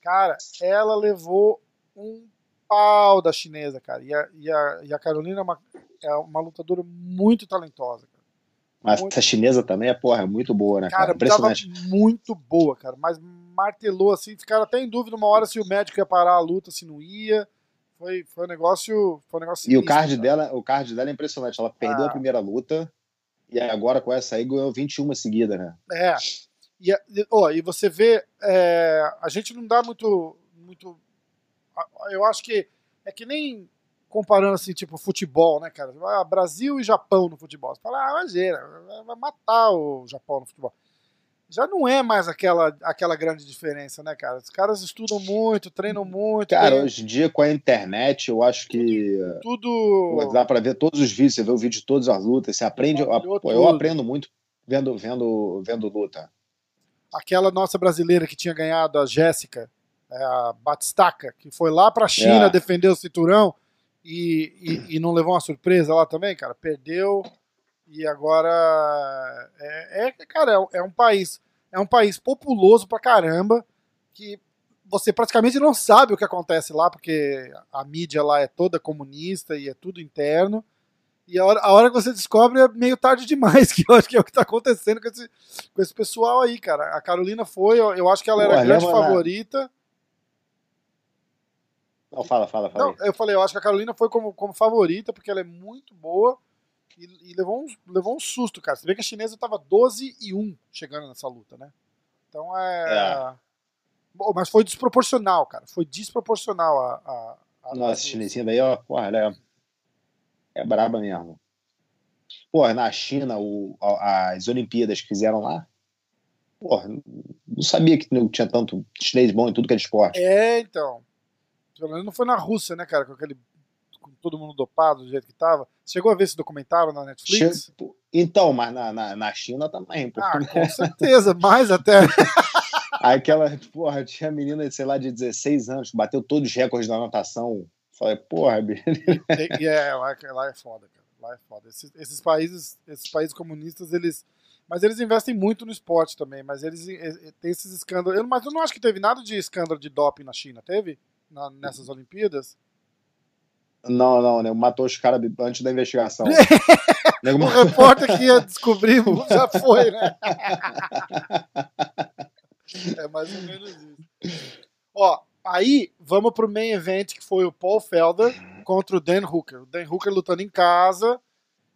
Cara, ela levou um pau da chinesa, cara. E a, e a, e a Carolina é uma, é uma lutadora muito talentosa, cara. Mas muito... essa chinesa também é, porra, é muito boa, né, cara? cara Impressionante. muito boa, cara. Mas martelou assim, ficaram até em dúvida uma hora se o médico ia parar a luta, se não ia. Foi, foi um negócio. Foi um negócio e o card, dela, o card dela é impressionante. Ela perdeu ah. a primeira luta e agora com essa aí ganhou 21 seguida, né? É. E, oh, e você vê, é, a gente não dá muito, muito. Eu acho que é que nem comparando assim, tipo, futebol, né, cara? Ah, Brasil e Japão no futebol. Você fala, ah, imagina, vai matar o Japão no futebol já não é mais aquela, aquela grande diferença, né, cara? Os caras estudam muito, treinam muito. Cara, tem... hoje em dia com a internet, eu acho que. Tudo. Dá para ver todos os vídeos, você vê o vídeo de todas as lutas, você aprende. Eu, eu aprendo muito vendo, vendo, vendo luta. Aquela nossa brasileira que tinha ganhado, a Jéssica, é, a Batistaca, que foi lá pra China é. defender o cinturão e, e, e não levou uma surpresa lá também, cara. Perdeu e agora é, é cara, é, é, um país, é um país populoso pra caramba que você praticamente não sabe o que acontece lá porque a mídia lá é toda comunista e é tudo interno. E a hora, a hora que você descobre é meio tarde demais, *laughs* que eu acho que é o que está acontecendo com esse, com esse pessoal aí, cara. A Carolina foi, eu, eu acho que ela era a grande favorita. Não, fala, fala, fala. Não, eu falei, eu acho que a Carolina foi como, como favorita, porque ela é muito boa. E, e, levou, um, levou um susto, cara. Você vê que a chinesa tava 12 e 1 chegando nessa luta, né? Então é. é. Bom, mas foi desproporcional, cara. Foi desproporcional a. a, a Nossa, a chinesinha daí, ó, porra, ela é, é braba mesmo. Pô, na China, o, as Olimpíadas que fizeram lá, porra, não sabia que não tinha tanto chinês bom em tudo que era esporte. É, então. Pelo menos não foi na Rússia, né, cara? Com aquele todo mundo dopado do jeito que tava. Chegou a ver esse documentário na Netflix? Então, mas na, na, na China também. Pô. Ah, com certeza, mais até. *laughs* Aquela, porra, tinha menina, sei lá, de 16 anos, bateu todos os recordes da natação. Falei, porra, *laughs* bicho. E, é, lá, lá é foda, cara. Lá é foda. Esses, esses, países, esses países comunistas, eles. Mas eles investem muito no esporte também, mas eles têm esses escândalos. Eu, mas eu não acho que teve nada de escândalo de doping na China, teve? Na, nessas Olimpíadas? Não, não, né? Matou os caras antes da investigação. *laughs* o repórter que ia descobrir já foi, né? é mais ou menos isso. Ó, aí vamos pro main event que foi o Paul Felder contra o Dan Hooker. O Dan Hooker lutando em casa.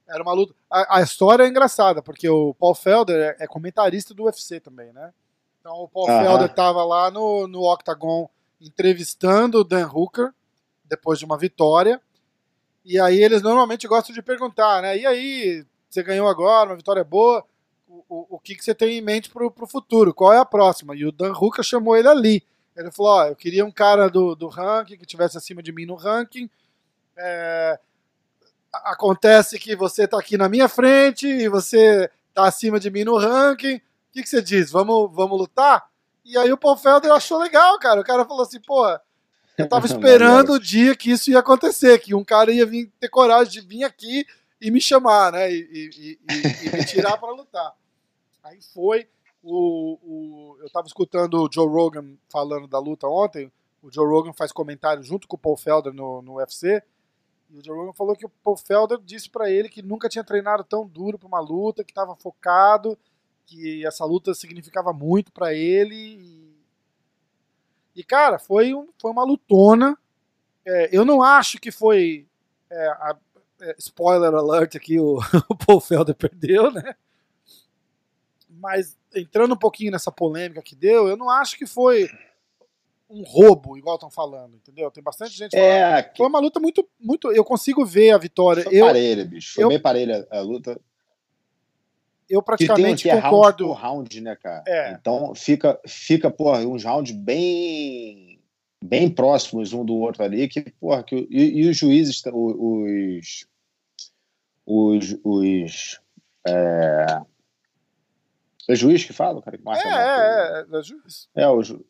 Era uma luta. A, a história é engraçada, porque o Paul Felder é, é comentarista do UFC também, né? Então o Paul uh -huh. Felder tava lá no, no Octagon entrevistando o Dan Hooker depois de uma vitória. E aí eles normalmente gostam de perguntar, né? E aí, você ganhou agora, uma vitória boa, o, o, o que, que você tem em mente pro, pro futuro? Qual é a próxima? E o Dan Hooker chamou ele ali. Ele falou, ó, eu queria um cara do, do ranking, que tivesse acima de mim no ranking. É, acontece que você tá aqui na minha frente e você tá acima de mim no ranking. O que, que você diz? Vamos, vamos lutar? E aí o Paul Felder achou legal, cara. O cara falou assim, pô, eu tava *laughs* esperando o dia que isso ia acontecer, que um cara ia vir, ter coragem de vir aqui e me chamar, né? E, e, e, e me tirar para lutar. Aí foi. O, o, eu tava escutando o Joe Rogan falando da luta ontem. O Joe Rogan faz comentário junto com o Paul Felder no, no UFC. E o Joe Rogan falou que o Paul Felder disse para ele que nunca tinha treinado tão duro para uma luta, que estava focado, que essa luta significava muito para ele. E e, cara, foi, um, foi uma lutona. É, eu não acho que foi. É, a, é, spoiler alert aqui, o, *laughs* o Paul Felder perdeu, né? Mas entrando um pouquinho nessa polêmica que deu, eu não acho que foi um roubo, igual estão falando, entendeu? Tem bastante gente é, falando. É, foi uma luta muito, muito. Eu consigo ver a vitória. Foi eu, parelha, bicho. Foi eu, bem parelha a luta eu praticamente tem, concordo. Round, round, né, cara? É. Então fica, fica, porra, uns rounds bem bem próximos um do outro ali, que, porra, que, e, e os juízes, os os, os é, é juiz que fala, cara? Que marca é, é, é, é, juiz. É, o, ju,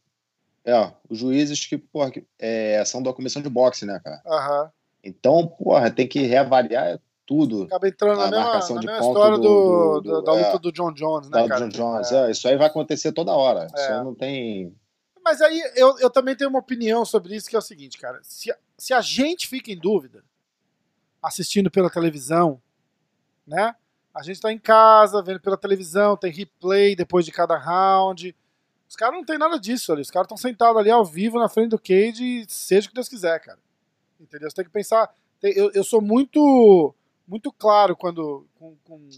é, os juízes que, porra, que, é, são da comissão de boxe, né, cara? Aham. Então, porra, tem que reavaliar tudo. Acaba entrando na, mesma, na mesma história do, do, do, da luta é, do John Jones, né, da cara? John Jones, é. é. Isso aí vai acontecer toda hora. Isso é. aí não tem. Mas aí eu, eu também tenho uma opinião sobre isso, que é o seguinte, cara. Se, se a gente fica em dúvida, assistindo pela televisão, né? A gente tá em casa, vendo pela televisão, tem replay depois de cada round. Os caras não tem nada disso ali. Os caras estão sentados ali ao vivo na frente do cage, seja o que Deus quiser, cara. Entendeu? Você tem que pensar. Eu, eu sou muito muito claro quando com, com,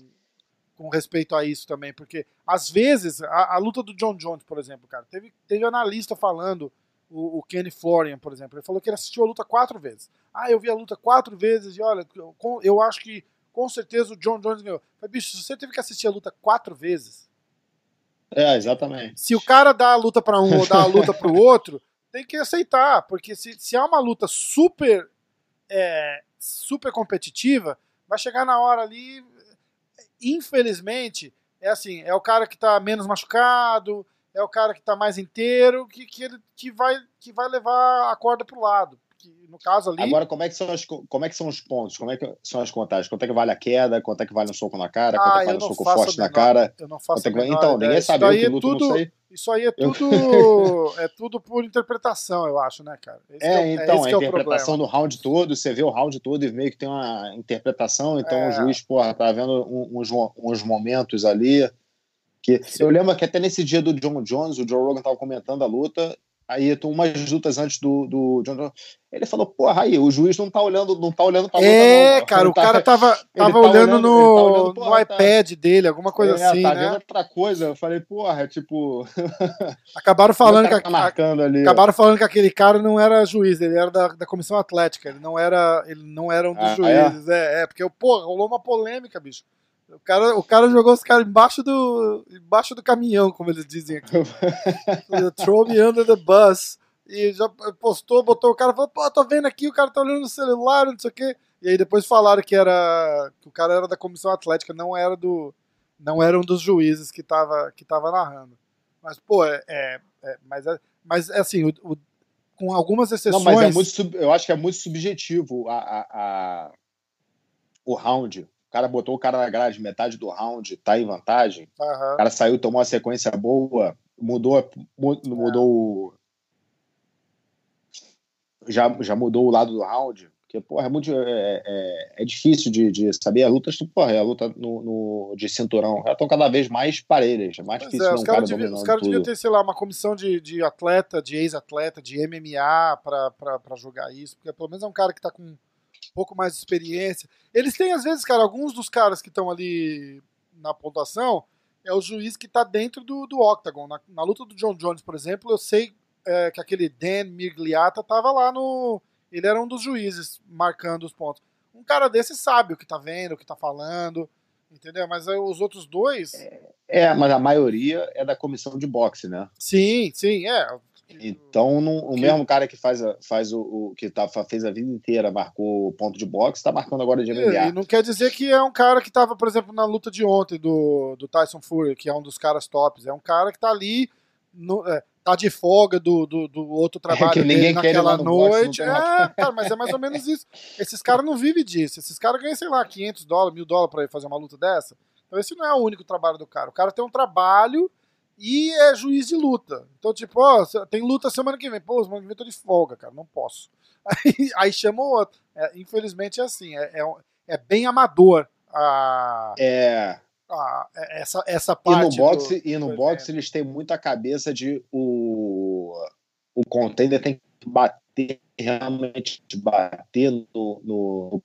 com, respeito a isso também, porque às vezes a, a, luta do John Jones, por exemplo, cara, teve, teve analista falando, o, o, Kenny Florian, por exemplo, ele falou que ele assistiu a luta quatro vezes. Ah, eu vi a luta quatro vezes e olha, eu, eu acho que com certeza o John Jones ganhou. Mas, bicho, se você teve que assistir a luta quatro vezes. É, exatamente. Se o cara dá a luta para um ou dá a luta para o *laughs* outro, tem que aceitar, porque se, se há uma luta super é, super competitiva, vai chegar na hora ali, infelizmente, é assim, é o cara que está menos machucado, é o cara que está mais inteiro, que, que, ele, que, vai, que vai levar a corda pro lado. Que, no caso ali. Agora, como é, que são as, como é que são os pontos? Como é que são as contagens? Quanto é que vale a queda? Quanto é que vale um soco na cara? Ah, quanto é que vale um soco forte na cara? Eu não faço é que... Então, ninguém sabe. Eu que luto, tudo, não sei. Isso aí é tudo, *laughs* é tudo por interpretação, eu acho, né, cara? Esse é, é, então, é a interpretação do round todo, você vê o round todo e meio que tem uma interpretação, então é. o juiz, porra, tá vendo uns, uns momentos ali. Que, eu lembro que até nesse dia do John Jones, o Joe Rogan tava comentando a luta, Aí, umas lutas antes do, do John Jones, ele falou, porra, aí, o juiz não tá olhando, não tá olhando pra luta, É, não, cara, o tá, cara *laughs* tava, tava tá olhando, olhando, no, tá olhando, porra, no tá iPad tá, dele, alguma coisa é, assim, tá né? vendo outra coisa. Eu falei, porra, é tipo... *laughs* Acabaram falando, que, tá marcando ali, acabaram falando que aquele cara não era juiz, ele era da, da comissão atlética, ele não era, ele não era um dos ah, é? juízes. É? é, é, porque, porra, rolou uma polêmica, bicho. O cara, o cara jogou os caras embaixo do, embaixo do caminhão, como eles dizem aqui. *laughs* Throw me under the bus e já postou, botou o cara falou, pô, tô vendo aqui, o cara tá olhando no celular, não sei o quê. E aí depois falaram que era que o cara era da comissão atlética, não era do não era um dos juízes que tava que tava narrando. Mas pô, é, é, é mas é, mas é assim, o, o, com algumas exceções. Não, mas é muito, eu acho que é muito subjetivo a, a, a, o round. O cara botou o cara na grade, metade do round, tá em vantagem. Uhum. O cara saiu, tomou uma sequência boa, mudou, mudou já, já mudou o lado do round, Porque, porra, é muito. É, é, é difícil de, de, saber. A luta, porra, é a luta no, no, de cinturão. Elas estão cada vez mais parelhas. É mais pois difícil é, os caras cara devia, cara deviam ter, sei lá, uma comissão de, de atleta, de ex-atleta, de MMA para jogar isso. Porque pelo menos é um cara que tá com pouco mais de experiência. Eles têm, às vezes, cara, alguns dos caras que estão ali na pontuação é o juiz que tá dentro do, do octagon. Na, na luta do John Jones, por exemplo, eu sei é, que aquele Dan Migliata tava lá no ele era um dos juízes marcando os pontos. Um cara desse sabe o que tá vendo, o que tá falando, entendeu? Mas os outros dois. É, é mas a maioria é da comissão de boxe, né? Sim, sim, é. Então, não, o que... mesmo cara que faz, a, faz o, o, que tá, fez a vida inteira, marcou o ponto de boxe, está marcando agora de MMA. É, e não quer dizer que é um cara que estava, por exemplo, na luta de ontem do, do Tyson Fury, que é um dos caras tops. É um cara que está ali. No, é, tá de folga do, do, do outro trabalho *laughs* é que ninguém naquela noite. Boxe, é, cara, mas é mais ou menos isso. Esses caras não vivem disso. Esses caras ganham, sei lá, 500 dólares, mil dólares pra fazer uma luta dessa. Então esse não é o único trabalho do cara. O cara tem um trabalho e é juiz de luta. Então, tipo, ó, tem luta semana que vem. Pô, semana que vem eu tô de folga, cara, não posso. *laughs* Aí, aí chama o outro. É, infelizmente é assim, é, é, é bem amador. A... É ah, essa, essa parte. E no boxe, do, e no boxe eles têm muita cabeça de o, o contender tem que bater, realmente bater no, no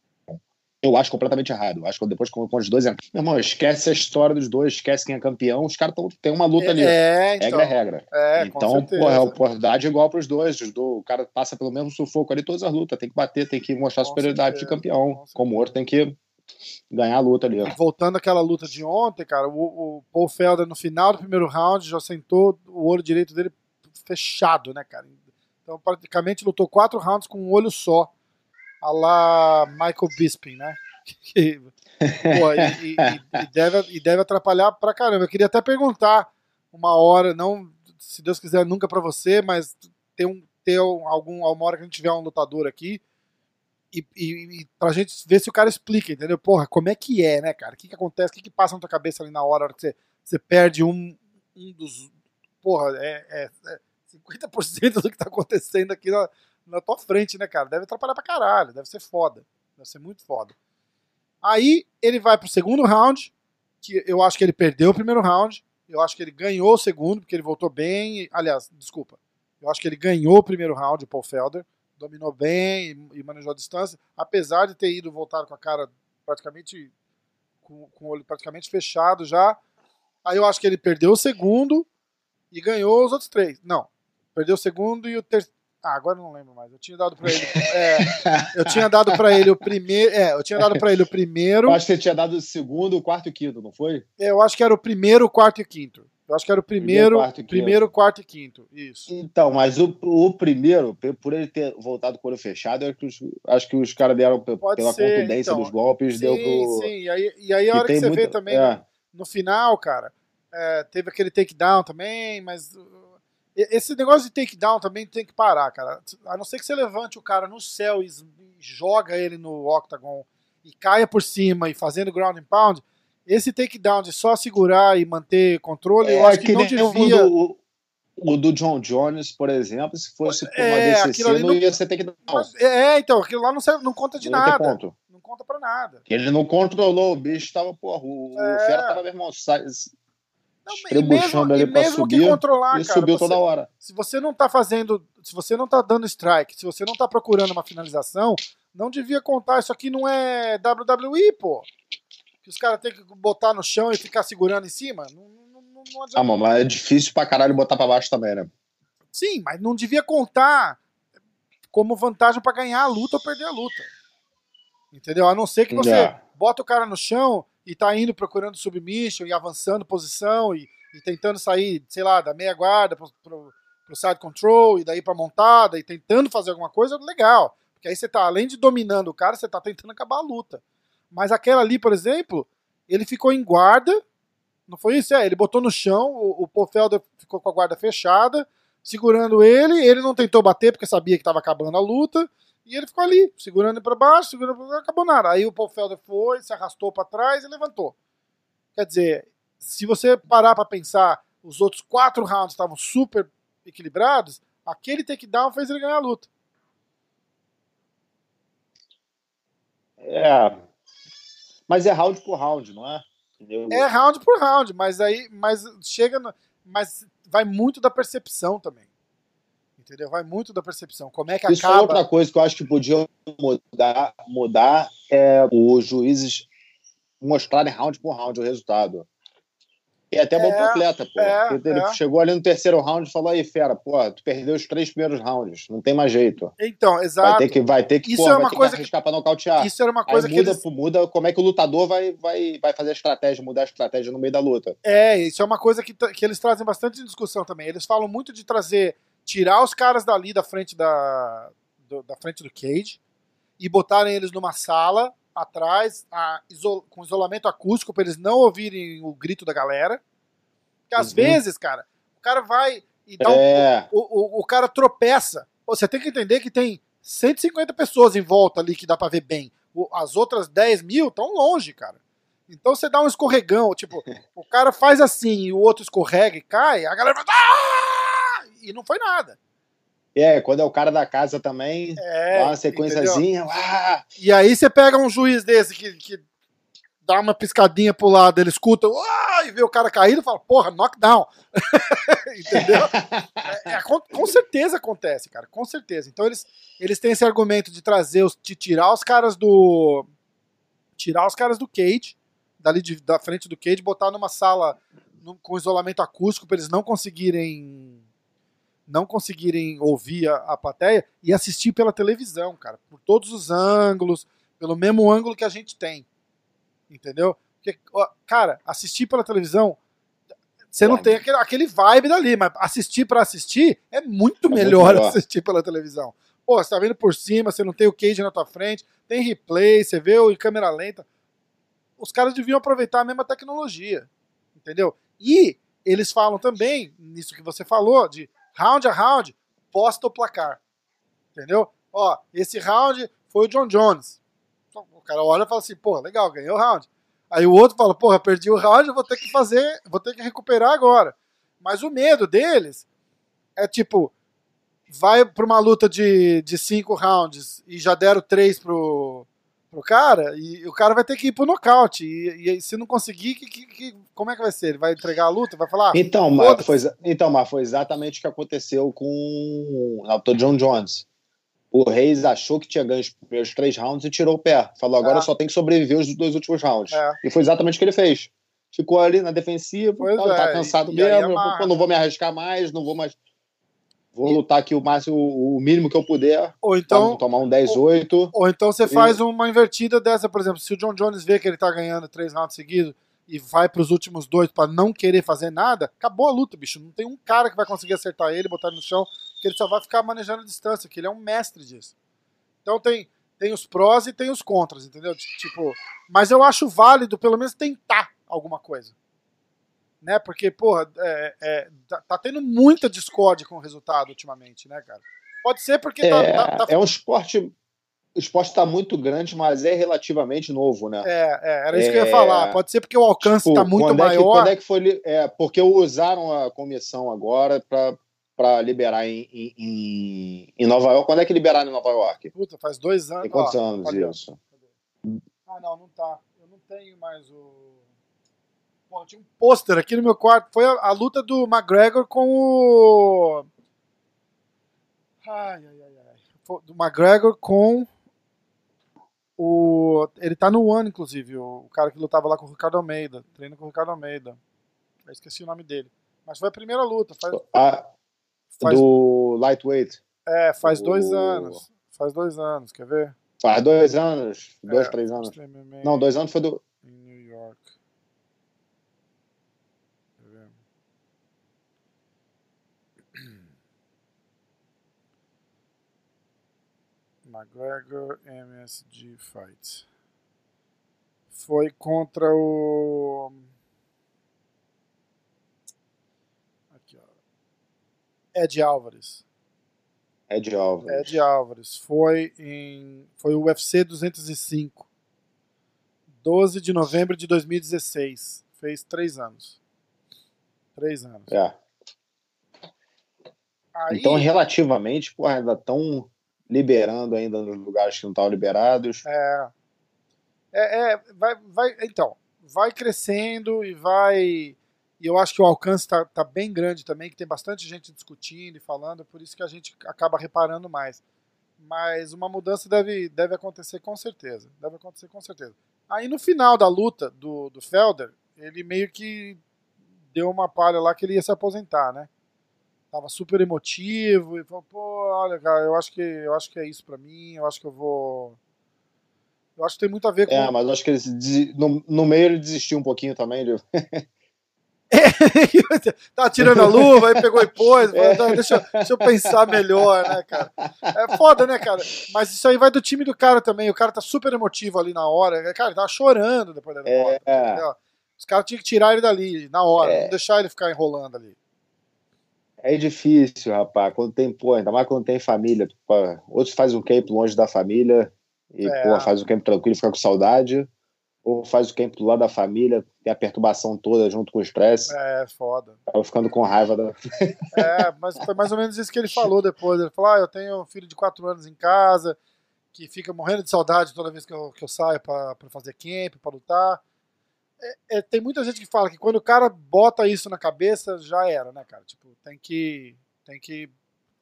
eu acho completamente errado. Acho que depois com, com os dois. Meu irmão, esquece a história dos dois, esquece quem é campeão. Os caras têm uma luta ali. É, então, regra é regra. É, então, porra, é oportunidade igual para os dois. O cara passa pelo mesmo sufoco ali, todas as lutas. Tem que bater, tem que mostrar com superioridade certeza, de campeão. Como o outro tem que ganhar a luta ali. Voltando àquela luta de ontem, cara, o, o Paul Felder no final do primeiro round já sentou o olho direito dele fechado, né, cara? Então praticamente lutou quatro rounds com um olho só. A lá Michael Bisping, né? *laughs* Pô, e, e, e, deve, e deve atrapalhar pra caramba. Eu queria até perguntar uma hora, não, se Deus quiser, nunca para você, mas ter, um, ter algum, uma hora que a gente tiver um lutador aqui, e, e, e pra gente ver se o cara explica, entendeu? Porra, como é que é, né, cara? O que, que acontece? O que, que passa na tua cabeça ali na hora, hora que você, você perde um, um dos. Porra, é, é, é 50% do que tá acontecendo aqui na, na tua frente, né, cara? Deve atrapalhar pra caralho, deve ser foda. Deve ser muito foda. Aí ele vai pro segundo round, que eu acho que ele perdeu o primeiro round. Eu acho que ele ganhou o segundo, porque ele voltou bem. Aliás, desculpa. Eu acho que ele ganhou o primeiro round, o Paul Felder dominou bem e, manejou a distância, apesar de ter ido voltar com a cara praticamente com, com o olho praticamente fechado já. Aí eu acho que ele perdeu o segundo e ganhou os outros três. Não, perdeu o segundo e o terceiro. Ah, agora não lembro mais. Eu tinha dado para ele. É, eu tinha dado para ele o primeiro. É, eu tinha dado para ele o primeiro. Eu acho que você tinha dado o segundo, o quarto e o quinto, não foi? Eu acho que era o primeiro, o quarto e o quinto. Eu acho que era o primeiro, primeiro, quarto, primeiro quarto e quinto. Isso. Então, mas o, o primeiro, por ele ter voltado com o olho fechado, acho que os, acho que os caras deram Pode pela ser, contundência então. dos golpes, sim, deu pro. Sim, e aí, e aí a hora que, que você muita, vê também é. no, no, final, cara, é, teve aquele takedown também, mas. Esse negócio de takedown também tem que parar, cara. A não ser que você levante o cara no céu e joga ele no octagon e caia por cima e fazendo ground and pound, esse takedown de só segurar e manter controle, é, eu acho que, que não devia. O, o do John Jones, por exemplo, se fosse por uma é, DCC, não, não ia ser takedown. É, então, aquilo lá não, serve, não conta de não nada. Ponto. Não conta pra nada. Ele não controlou, o bicho tava, porra, o, é. o Fera tava, meu irmão, estrebuchando ali pra subir. controlar, e cara, subiu você, toda hora. Se você não tá fazendo, se você não tá dando strike, se você não tá procurando uma finalização, não devia contar. Isso aqui não é WWE, pô que os caras têm que botar no chão e ficar segurando em cima? Não, não, não, não adianta. Ah, mano, mas é difícil pra caralho botar pra baixo também, né? Sim, mas não devia contar como vantagem para ganhar a luta ou perder a luta. Entendeu? A não ser que você yeah. bota o cara no chão e tá indo procurando submission e avançando posição e, e tentando sair, sei lá, da meia guarda pro, pro, pro side control e daí pra montada e tentando fazer alguma coisa, legal. Porque aí você tá, além de dominando o cara, você tá tentando acabar a luta. Mas aquela ali, por exemplo, ele ficou em guarda. Não foi isso? É, ele botou no chão, o, o Pofelder ficou com a guarda fechada, segurando ele. Ele não tentou bater porque sabia que estava acabando a luta. E ele ficou ali, segurando ele para baixo, segurando para baixo, acabou nada. Aí o Pofelder foi, se arrastou para trás e levantou. Quer dizer, se você parar para pensar, os outros quatro rounds estavam super equilibrados, aquele takedown fez ele ganhar a luta. É. Mas é round por round, não é? Entendeu? É round por round, mas aí. Mas chega. No, mas vai muito da percepção também. Entendeu? Vai muito da percepção. Como é que Isso é acaba. É outra coisa que eu acho que podia mudar, mudar é os juízes mostrarem round por round o resultado. E até bom pro atleta, pô. É, ele é. chegou ali no terceiro round e falou aí, fera, pô, tu perdeu os três primeiros rounds, não tem mais jeito. Então, exato. Vai ter que, vai ter que, isso é uma coisa que arriscar pra nocautear. Isso era uma coisa aí muda, eles... muda como é que o lutador vai, vai, vai fazer a estratégia, mudar a estratégia no meio da luta. É, isso é uma coisa que, que eles trazem bastante discussão também. Eles falam muito de trazer, tirar os caras dali da frente da, do, da frente do cage e botarem eles numa sala atrás, a, isol, com isolamento acústico para eles não ouvirem o grito da galera porque às uhum. vezes, cara, o cara vai e dá é. um, o, o, o cara tropeça. Você tem que entender que tem 150 pessoas em volta ali que dá pra ver bem. As outras 10 mil estão longe, cara. Então você dá um escorregão, tipo, *laughs* o cara faz assim e o outro escorrega e cai, a galera vai. Ah! E não foi nada. É, quando é o cara da casa também, é, dá uma sequenciazinha. Ah! E aí você pega um juiz desse que, que dá uma piscadinha pro lado, ele escuta ah! e vê o cara cair e fala, porra, knockdown. *laughs* Entendeu? É, é, com, com, certeza acontece, cara, com certeza. Então eles, eles têm esse argumento de trazer, os, de tirar os caras do. Tirar os caras do cage, dali de, da frente do cage, botar numa sala com isolamento acústico para eles não conseguirem não conseguirem ouvir a, a plateia e assistir pela televisão, cara, por todos os ângulos, pelo mesmo ângulo que a gente tem entendeu? Porque, cara, assistir pela televisão, você não tem aquele, aquele vibe dali, mas assistir para assistir é muito, é melhor, muito assistir pela televisão. Pô, você tá vendo por cima, você não tem o cage na tua frente, tem replay, você vê o em câmera lenta. Os caras deviam aproveitar a mesma tecnologia, entendeu? E eles falam também, nisso que você falou, de round a round, posta o placar. Entendeu? Ó, esse round foi o John Jones. O cara olha e fala assim, pô, legal, ganhei o round. Aí o outro fala, porra, perdi o round, vou ter que fazer, vou ter que recuperar agora. Mas o medo deles é tipo, vai pra uma luta de, de cinco rounds e já deram três pro, pro cara, e o cara vai ter que ir pro nocaute. E, e se não conseguir, que, que, que, como é que vai ser? Ele vai entregar a luta? Vai falar? Então, mas foi, então, mas foi exatamente o que aconteceu com o John Jones o Reis achou que tinha ganho os primeiros três rounds e tirou o pé. Falou, agora é. só tem que sobreviver os dois últimos rounds. É. E foi exatamente o que ele fez. Ficou ali na defensiva, pois tá, tá cansado e, mesmo, e não vou me arriscar mais, não vou mais. Vou lutar aqui o máximo, o mínimo que eu puder. Ou então. Tomar um 10-8. Ou, ou, então você e... faz uma invertida dessa, por exemplo, se o John Jones vê que ele tá ganhando três rounds seguidos e vai para os últimos dois para não querer fazer nada, acabou a luta, bicho. Não tem um cara que vai conseguir acertar ele, botar ele no chão, que ele só vai ficar manejando a distância, que ele é um mestre disso. Então tem, tem os prós e tem os contras, entendeu? Tipo, mas eu acho válido pelo menos tentar alguma coisa. Né? Porque, porra, é, é, tá, tá, tendo muita discórdia com o resultado ultimamente, né, cara? Pode ser porque tá, é, tá, tá... é um esporte o esporte está muito grande, mas é relativamente novo, né? É, é era isso é, que eu ia é, falar. Pode ser porque o alcance está tipo, muito maior. É que, quando é que foi. É, porque usaram a comissão agora para liberar em, em, em, Nova York. Quando é que liberaram em Nova York? Puta, faz dois anos. Tem quantos Ó, anos cadê? isso? Ah, não, não tá. Eu não tenho mais o. Pô, tinha um pôster aqui no meu quarto. Foi a, a, luta do McGregor com o. Ai, ai, ai, ai. Do McGregor com o, ele tá no One, inclusive, o, o, cara que lutava lá com o Ricardo Almeida. Treina com o Ricardo Almeida. Eu esqueci o nome dele. Mas foi a primeira luta. Faz, ah, faz, do Lightweight. É, faz o... dois anos. Faz dois anos, quer ver? Faz dois anos. Dois, é, três anos. Não, dois anos foi do. Em New York. McGregor MSG Fight. Foi contra o. Aqui, ó. Ed Álvares. Ed Álvares. Ed Álvares. Foi em. Foi o UFC 205. 12 de novembro de 2016. Fez três anos. Três anos. É. Aí... Então, relativamente, porra, ainda tão liberando ainda nos lugares que não estavam liberados. É. É, é, vai, vai, então, vai crescendo e vai. E eu acho que o alcance está tá bem grande também, que tem bastante gente discutindo e falando, por isso que a gente acaba reparando mais. Mas uma mudança deve, deve acontecer com certeza. Deve acontecer com certeza. Aí no final da luta do, do Felder, ele meio que deu uma palha lá que ele ia se aposentar, né? Tava super emotivo e falou, pô, olha, cara, eu acho que eu acho que é isso para mim, eu acho que eu vou eu acho que tem muito a ver com. É, mas eu acho que ele, no, no meio ele desistiu um pouquinho também. De... *laughs* tá tirando a luva, aí pegou e pôs. *laughs* É. deixa, deixa eu pensar melhor, né, cara? É foda, né, cara? Mas isso aí vai do time do cara também. O cara tá super emotivo ali na hora. Cara, ele tava chorando depois da derrota. É. Os caras tinham que tirar ele dali, na hora, é. não deixar ele ficar enrolando ali. É difícil, rapaz. Quando tem, pô, ainda mais quando tem família. Pô, outros fazem um camp longe da família e, é. pô, faz o camp tranquilo, fica com saudade. Ou faz o camp do lado da família, tem a perturbação toda junto com o estresse. É, foda. Tava ficando com raiva da. *laughs* É, mas foi mais ou menos isso que ele falou depois. Ele falou: ah, eu tenho um filho de 4 anos em casa, que fica morrendo de saudade toda vez que eu, que eu saio pra fazer camp, pra lutar. É, é, tem muita gente que fala que quando o cara bota isso na cabeça, já era, né, cara? Tipo, tem que, tem que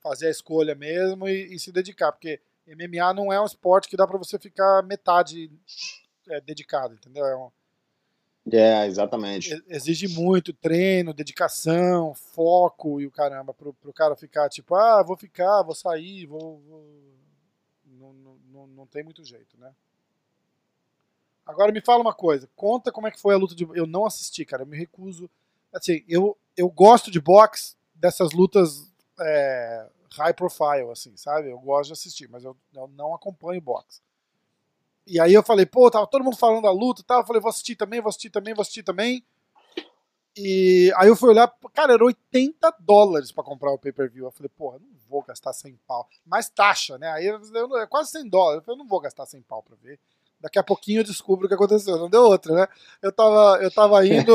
fazer a escolha mesmo e, e se dedicar, porque MMA não é um esporte que dá para você ficar metade é, dedicado, entendeu? É, um, é, exatamente. Exige muito treino, dedicação, foco e o caramba, pro, pro cara ficar tipo, ah, vou ficar, vou sair, vou. vou... Não, não, não tem muito jeito, né? Agora me fala uma coisa, conta como é que foi a luta de. Eu não assisti, cara, eu me recuso. Assim, eu, eu gosto de boxe, dessas lutas é, high profile, assim, sabe? Eu gosto de assistir, mas eu, eu não acompanho boxe. E aí eu falei, pô, tava todo mundo falando da luta e. Eu falei, vou assistir também, vou assistir também, vou assistir também. E aí eu fui olhar, cara, era 80 dólares para comprar o pay-per-view. Eu falei, porra, não vou gastar 100 pau. Mais taxa, né? Aí eu, é quase 100 dólares. Eu falei, não vou gastar 100 pau pra ver. Daqui a pouquinho eu descubro o que aconteceu. Não deu outra, né? Eu tava, eu tava indo.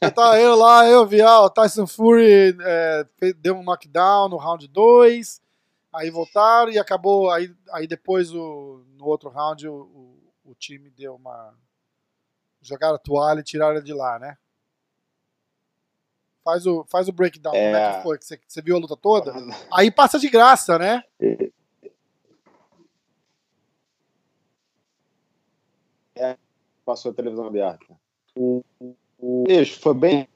eu tava indo lá, eu vi, ah, o Tyson Fury é, deu um knockdown no round 2. Aí voltaram e acabou. Aí, aí depois, o, no outro round, o, o, o time deu uma. Jogaram a toalha e tiraram de lá, né? Faz o, faz o breakdown. É... Como é que foi? Você, você viu a luta toda? Aí passa de graça, né? Passou a televisão aberta. O, o foi bem.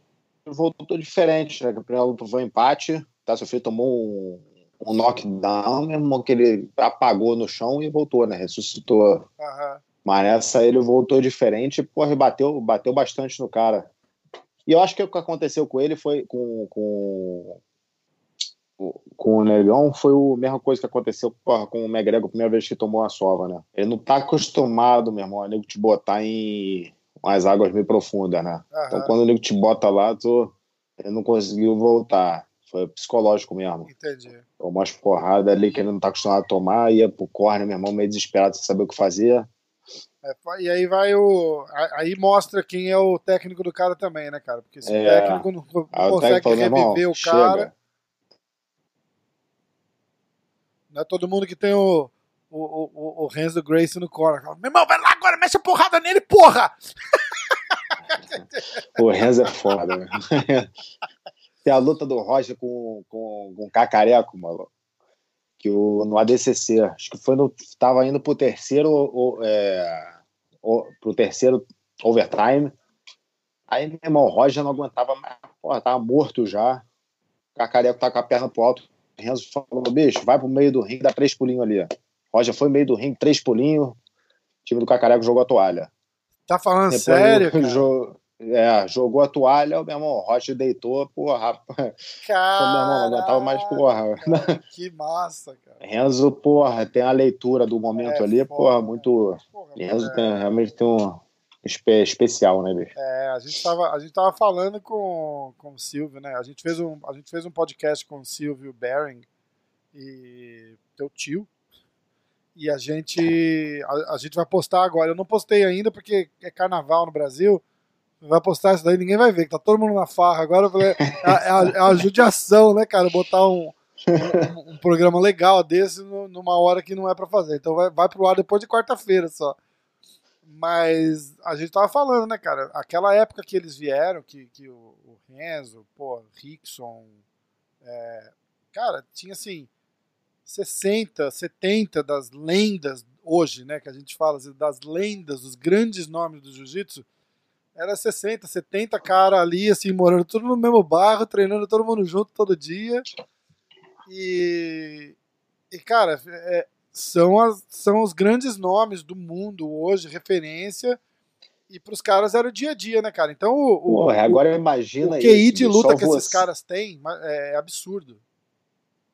Voltou diferente. Né? A primeira luta foi um empate. Tá, Sofia tomou um, um knockdown, mesmo que ele apagou no chão e voltou, né? Ressuscitou. Uhum. Mas nessa ele voltou diferente e, porra, bateu, bateu bastante no cara. E eu acho que o que aconteceu com ele foi com, com com o Negão foi a mesma coisa que aconteceu porra, com o McGregor a primeira vez que tomou a sova, né? Ele não tá acostumado, meu irmão, a nego te botar em umas águas meio profundas, né? Aham. Então quando o nego te bota lá, tu, ele não conseguiu voltar. Foi psicológico mesmo. Entendi. Tomou umas porradas ali que ele não tá acostumado a tomar, ia pro corner, meu irmão, meio desesperado sem saber o que fazer. É, e aí vai o. Aí mostra quem é o técnico do cara também, né, cara? Porque se é. o técnico não, não consegue reviver irmão, o cara. Chega Não é todo mundo que tem o, o, o, o Renzo Grace no corner. Meu irmão, vai lá agora, mexe a porrada nele, porra! *laughs* o Renzo é foda, né? *laughs* Tem a luta do Roger com, com, com o Cacareco, maluco. Que o, no ADCC, acho que foi no. Tava indo pro terceiro. O, é, o, pro terceiro overtime. Aí, meu irmão, o Roger não aguentava mais. Porra, tava morto já. O Cacareco tá com a perna pro alto Renzo falou, bicho, vai pro meio do ringue, dá três pulinhos ali. Roger foi meio do ringue, três pulinhos. O time do Cacareco jogou a toalha. Tá falando Depois sério? Jogou, é, jogou a toalha, o meu irmão, o Roger deitou, porra. *laughs* Cara, meu irmão, não aguentava mais, porra. *laughs* Que massa, cara. Renzo, porra, tem a leitura do momento é, ali, porra, porra muito. Porra, Renzo é. tem, realmente tem um especial, né, bicho? É, a gente tava, a gente tava falando com, com o Silvio, né? A gente fez um, a gente fez um podcast com o Silvio Bering e teu tio. E a gente a, a, gente vai postar agora. Eu não postei ainda porque é carnaval no Brasil. Vai postar isso daí, ninguém vai ver, que tá todo mundo na farra. Agora falei, é, é, a, é a judiação, né, cara? Botar um, um, um, programa legal desse numa hora que não é para fazer. Então vai, vai pro ar depois de quarta-feira só. Mas a gente tava falando, né, cara? Aquela época que eles vieram, que, que o, o Renzo, pô, Rickson, é, cara, tinha assim 60, 70 das lendas hoje, né, que a gente fala assim, das lendas, dos grandes nomes do jiu-jitsu, era 60, 70 cara ali, assim, morando tudo no mesmo bairro, treinando todo mundo junto todo dia. E, e cara, é, são, as, são os grandes nomes do mundo hoje, referência. E pros caras era o dia a dia, né, cara? Então o. Porra, agora imagina o QI de luta que você... esses caras têm é, absurdo.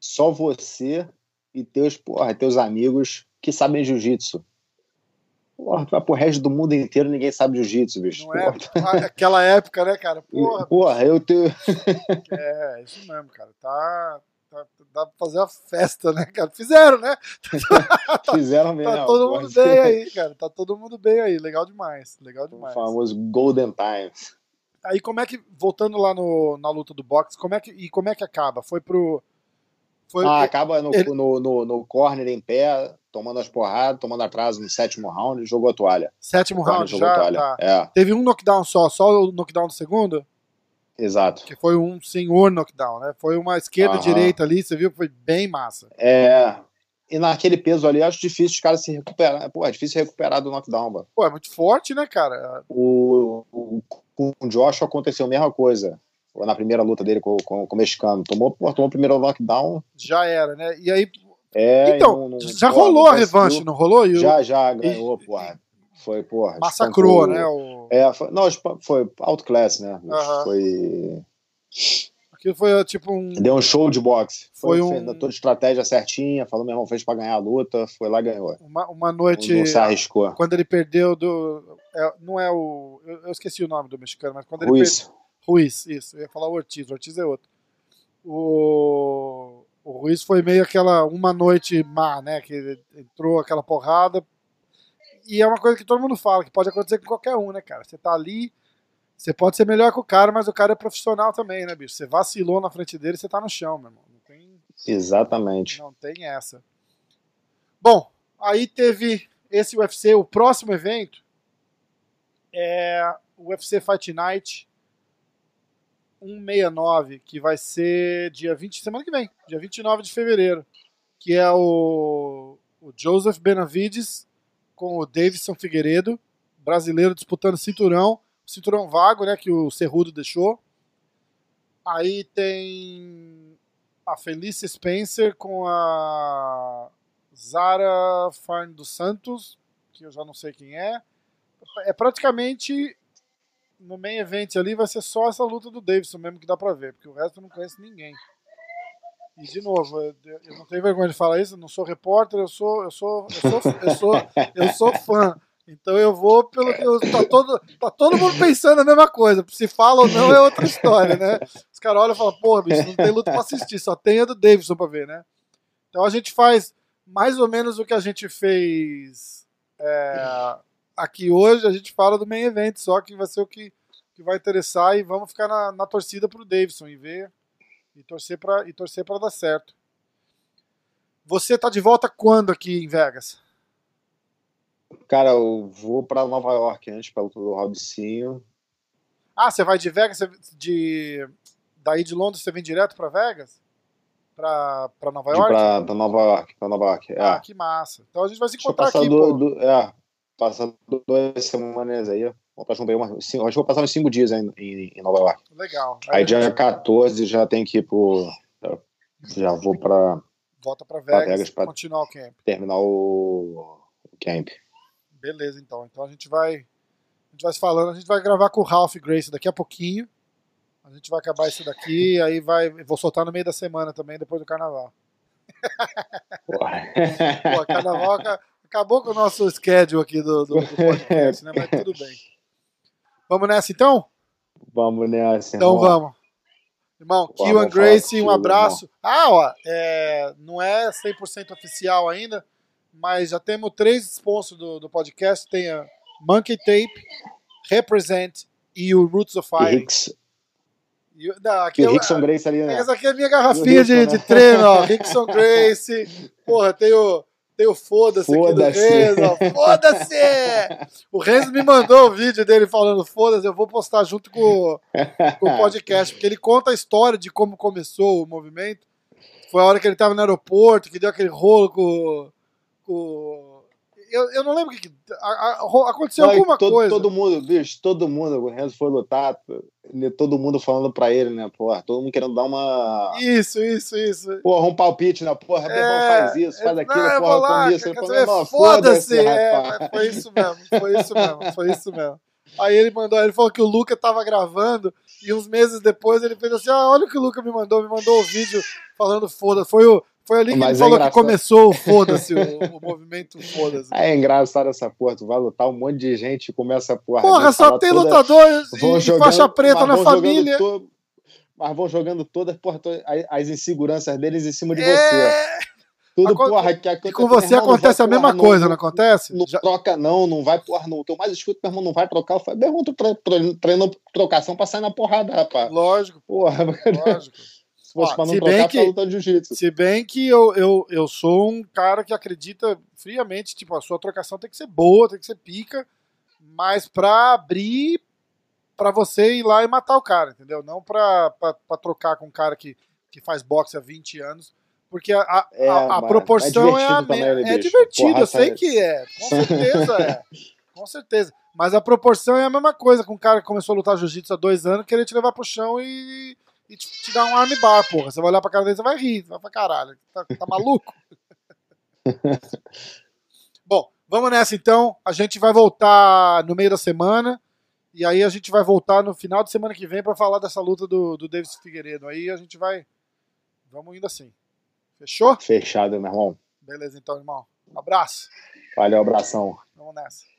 Só você e teus, porra, teus amigos que sabem jiu-jitsu. Porra, pro resto do mundo inteiro ninguém sabe jiu-jitsu, bicho. Não é? Aquela época, né, cara? *laughs* Porra, porra eu tenho. *laughs* é, isso mesmo, cara. Tá, dá pra fazer uma festa, né, cara? Fizeram, né? *laughs* Fizeram mesmo. Tá todo mundo bem aí, cara. Tá todo mundo bem aí. Legal demais. Legal demais. O famoso Golden Times. Aí como é que, voltando lá no, na luta do boxe, como é que, e como é que acaba? Foi pro foi, ah, acaba no, ele... no, no, no, corner em pé, tomando as porradas, tomando atraso no sétimo round e jogou a toalha. Sétimo round já? Tá. É. Teve um knockdown só, só o knockdown do segundo? Exato. Que foi um senhor knockdown, né? Foi uma esquerda-direita ali, você viu? Foi bem massa. É. E naquele peso ali, acho difícil os caras se recuperar. Pô, é difícil recuperar do knockdown, mano. Pô, é muito forte, né, cara? O, o, com o Josh aconteceu a mesma coisa na primeira luta dele com, com, com o mexicano. Tomou, pô, tomou o primeiro knockdown. Já era, né? E aí. É, então, não, não, já rolou a revanche, não rolou? E já, já, ganhou, e, porra. Foi, porra. Massacrou, né? O... É, foi, não, foi outclass, né? Uh -huh. Foi. Aquilo foi tipo um. Deu um show de boxe. Foi, foi um. Toda estratégia certinha, falou, meu irmão, fez pra ganhar a luta, foi lá e ganhou. Uma, uma noite. Não, não se arriscou. Quando ele perdeu do. É, não é o. Eu, esqueci o nome do mexicano, mas quando ele Ruiz. perdeu. Ruiz, isso. Eu ia falar o Ortiz, o Ortiz é outro. O, o Ruiz foi meio aquela uma noite má, né? Que entrou aquela porrada. E é uma coisa que todo mundo fala, que pode acontecer com qualquer um, né, cara? Você tá ali, você pode ser melhor que o cara, mas o cara é profissional também, né, bicho? Você vacilou na frente dele, você tá no chão, meu irmão. Não tem... Exatamente. Não tem essa. Bom, aí teve esse UFC, o próximo evento é o UFC Fight Night 169, que vai ser dia 20, semana que vem, dia 29 de fevereiro, que é o, o Joseph Benavides com o Davidson Figueiredo, brasileiro disputando cinturão, cinturão vago, né, que o Cerrudo deixou. Aí tem a Felice Spencer com a Zara Farn dos Santos, que eu já não sei quem é. É praticamente no main event ali vai ser só essa luta do Davidson mesmo que dá pra ver, porque o resto eu não conheço ninguém. E de novo, eu, não tenho vergonha de falar isso, eu não sou repórter, eu sou, eu sou, eu sou, eu sou, eu sou fã. Então eu vou pelo que eu, tá todo, tá todo mundo pensando a mesma coisa. Se fala ou não é outra história, né? Os caras olham e falam, porra, bicho, não tem luta pra assistir, só tem a do Davidson pra ver, né? Então a gente faz mais ou menos o que a gente fez é, aqui hoje a gente fala do main event, só que vai ser o que, que vai interessar e vamos ficar na, na torcida pro Davidson e ver e torcer para e torcer para dar certo. Você tá de volta quando aqui em Vegas? Cara, eu vou para Nova York antes pelo Robicinho. Ah, você vai de Vegas, de daí de Londres você vem direto para Vegas? Para Nova York? Para Nova York, para Nova York. É. Ah, que massa. Então a gente vai se encontrar aqui, do, do, é, passar duas semanas aí. Vou uma, cinco, acho que vou passar uns cinco dias em, em, em Nova York. Legal. Aí, aí dia 14 já tem que ir pro. Já vou para. Volta para Vegas, Vegas para continuar o camp. Terminar o, o camp. Beleza, então. Então a gente vai. A gente vai se falando, a gente vai gravar com o Ralph Grace daqui a pouquinho. A gente vai acabar isso daqui, *laughs* aí vai. Vou soltar no meio da semana também, depois do carnaval. *laughs* Pô, carnaval Acabou com o nosso schedule aqui do, do, do podcast, né? Mas tudo bem. *laughs* Vamos nessa então? Vamos nessa. Então irmão. vamos. Irmão, Kiwan Grace, um abraço. Ah, ó, é, não é 100% oficial ainda, mas já temos três sponsors do, do podcast. Tem a Monkey Tape, Represent e o Roots of Fire. E, não, aqui e o Rickson Grace ali, né? Essa aqui é a minha garrafinha de, né? de treino, ó. *laughs* Rickson Grace. Porra, tem o Tem o foda-se foda aqui do Renzo. Foda-se! o Renzo me mandou o vídeo dele falando foda-se. Eu vou postar junto com, com o podcast, porque ele conta a história de como começou o movimento. Foi a hora que ele estava no aeroporto, que deu aquele rolo com, com eu, eu não lembro o que, que a, a, aconteceu alguma todo, coisa. Todo mundo, bicho, todo mundo, o Renzo foi lutar, todo mundo falando pra ele, né, porra, todo mundo querendo dar uma... Isso, isso, isso. Porra, um palpite, né, porra, é, faz isso, faz aquilo, não, porra, lá, isso. Ele falou, foda-se, é, foi isso mesmo, foi isso mesmo, foi isso mesmo. Aí ele mandou, ele falou que o Luca tava gravando e uns meses depois ele fez assim: ah, olha o que o Luca me mandou, me mandou o vídeo falando foda. Foi o, foi ali que Mas ele é falou que começou o foda-se, o, *laughs* o, movimento foda-se. É engraçado essa porra, tu vai lutar um monte de gente e começa a porra. Porra, só tem toda... lutadores e jogando, faixa preta na família. To... Mas vão jogando todas porra, as inseguranças deles em cima de é... você. Tudo, Aco... porra, que, que, com você irmão, acontece vai, a mesma porra, coisa, não, não acontece? Não, Já... troca, não, não vai, porra, não. Teu mais escuto, meu irmão, não vai trocar. Eu falei, meu irmão, tu treina trocação pra sair na porrada, rapaz. Lógico. Porra, *laughs* lógico fosse para não trocar que, luta de jiu-jitsu. Se bem que eu, eu, eu sou um cara que acredita friamente, tipo, a sua trocação tem que ser boa, tem que ser pica, mas para abrir para você ir lá e matar o cara, entendeu? Não para trocar com um cara que, que faz boxe há 20 anos. Porque a, a, é, a, a proporção é, é, a mesma. É divertido, Porra, eu sei que é. Com *laughs* certeza é. Com certeza. Mas a proporção é a mesma coisa com um cara que começou a lutar jiu-jitsu há dois anos, querer te levar pro chão e, e te, te dar um arm bar, porra. Você vai olhar pra cara dele e vai rir. Vai pra caralho. Tá, tá maluco? *laughs* Bom, vamos nessa então. A gente vai voltar no meio da semana. E aí a gente vai voltar no final de semana que vem para falar dessa luta do, do Davis Figueiredo. Aí a gente vai. Vamos indo assim. Fechou? Fechado, meu irmão. Beleza, então, irmão. Um abraço. Valeu, abração. Vamos nessa.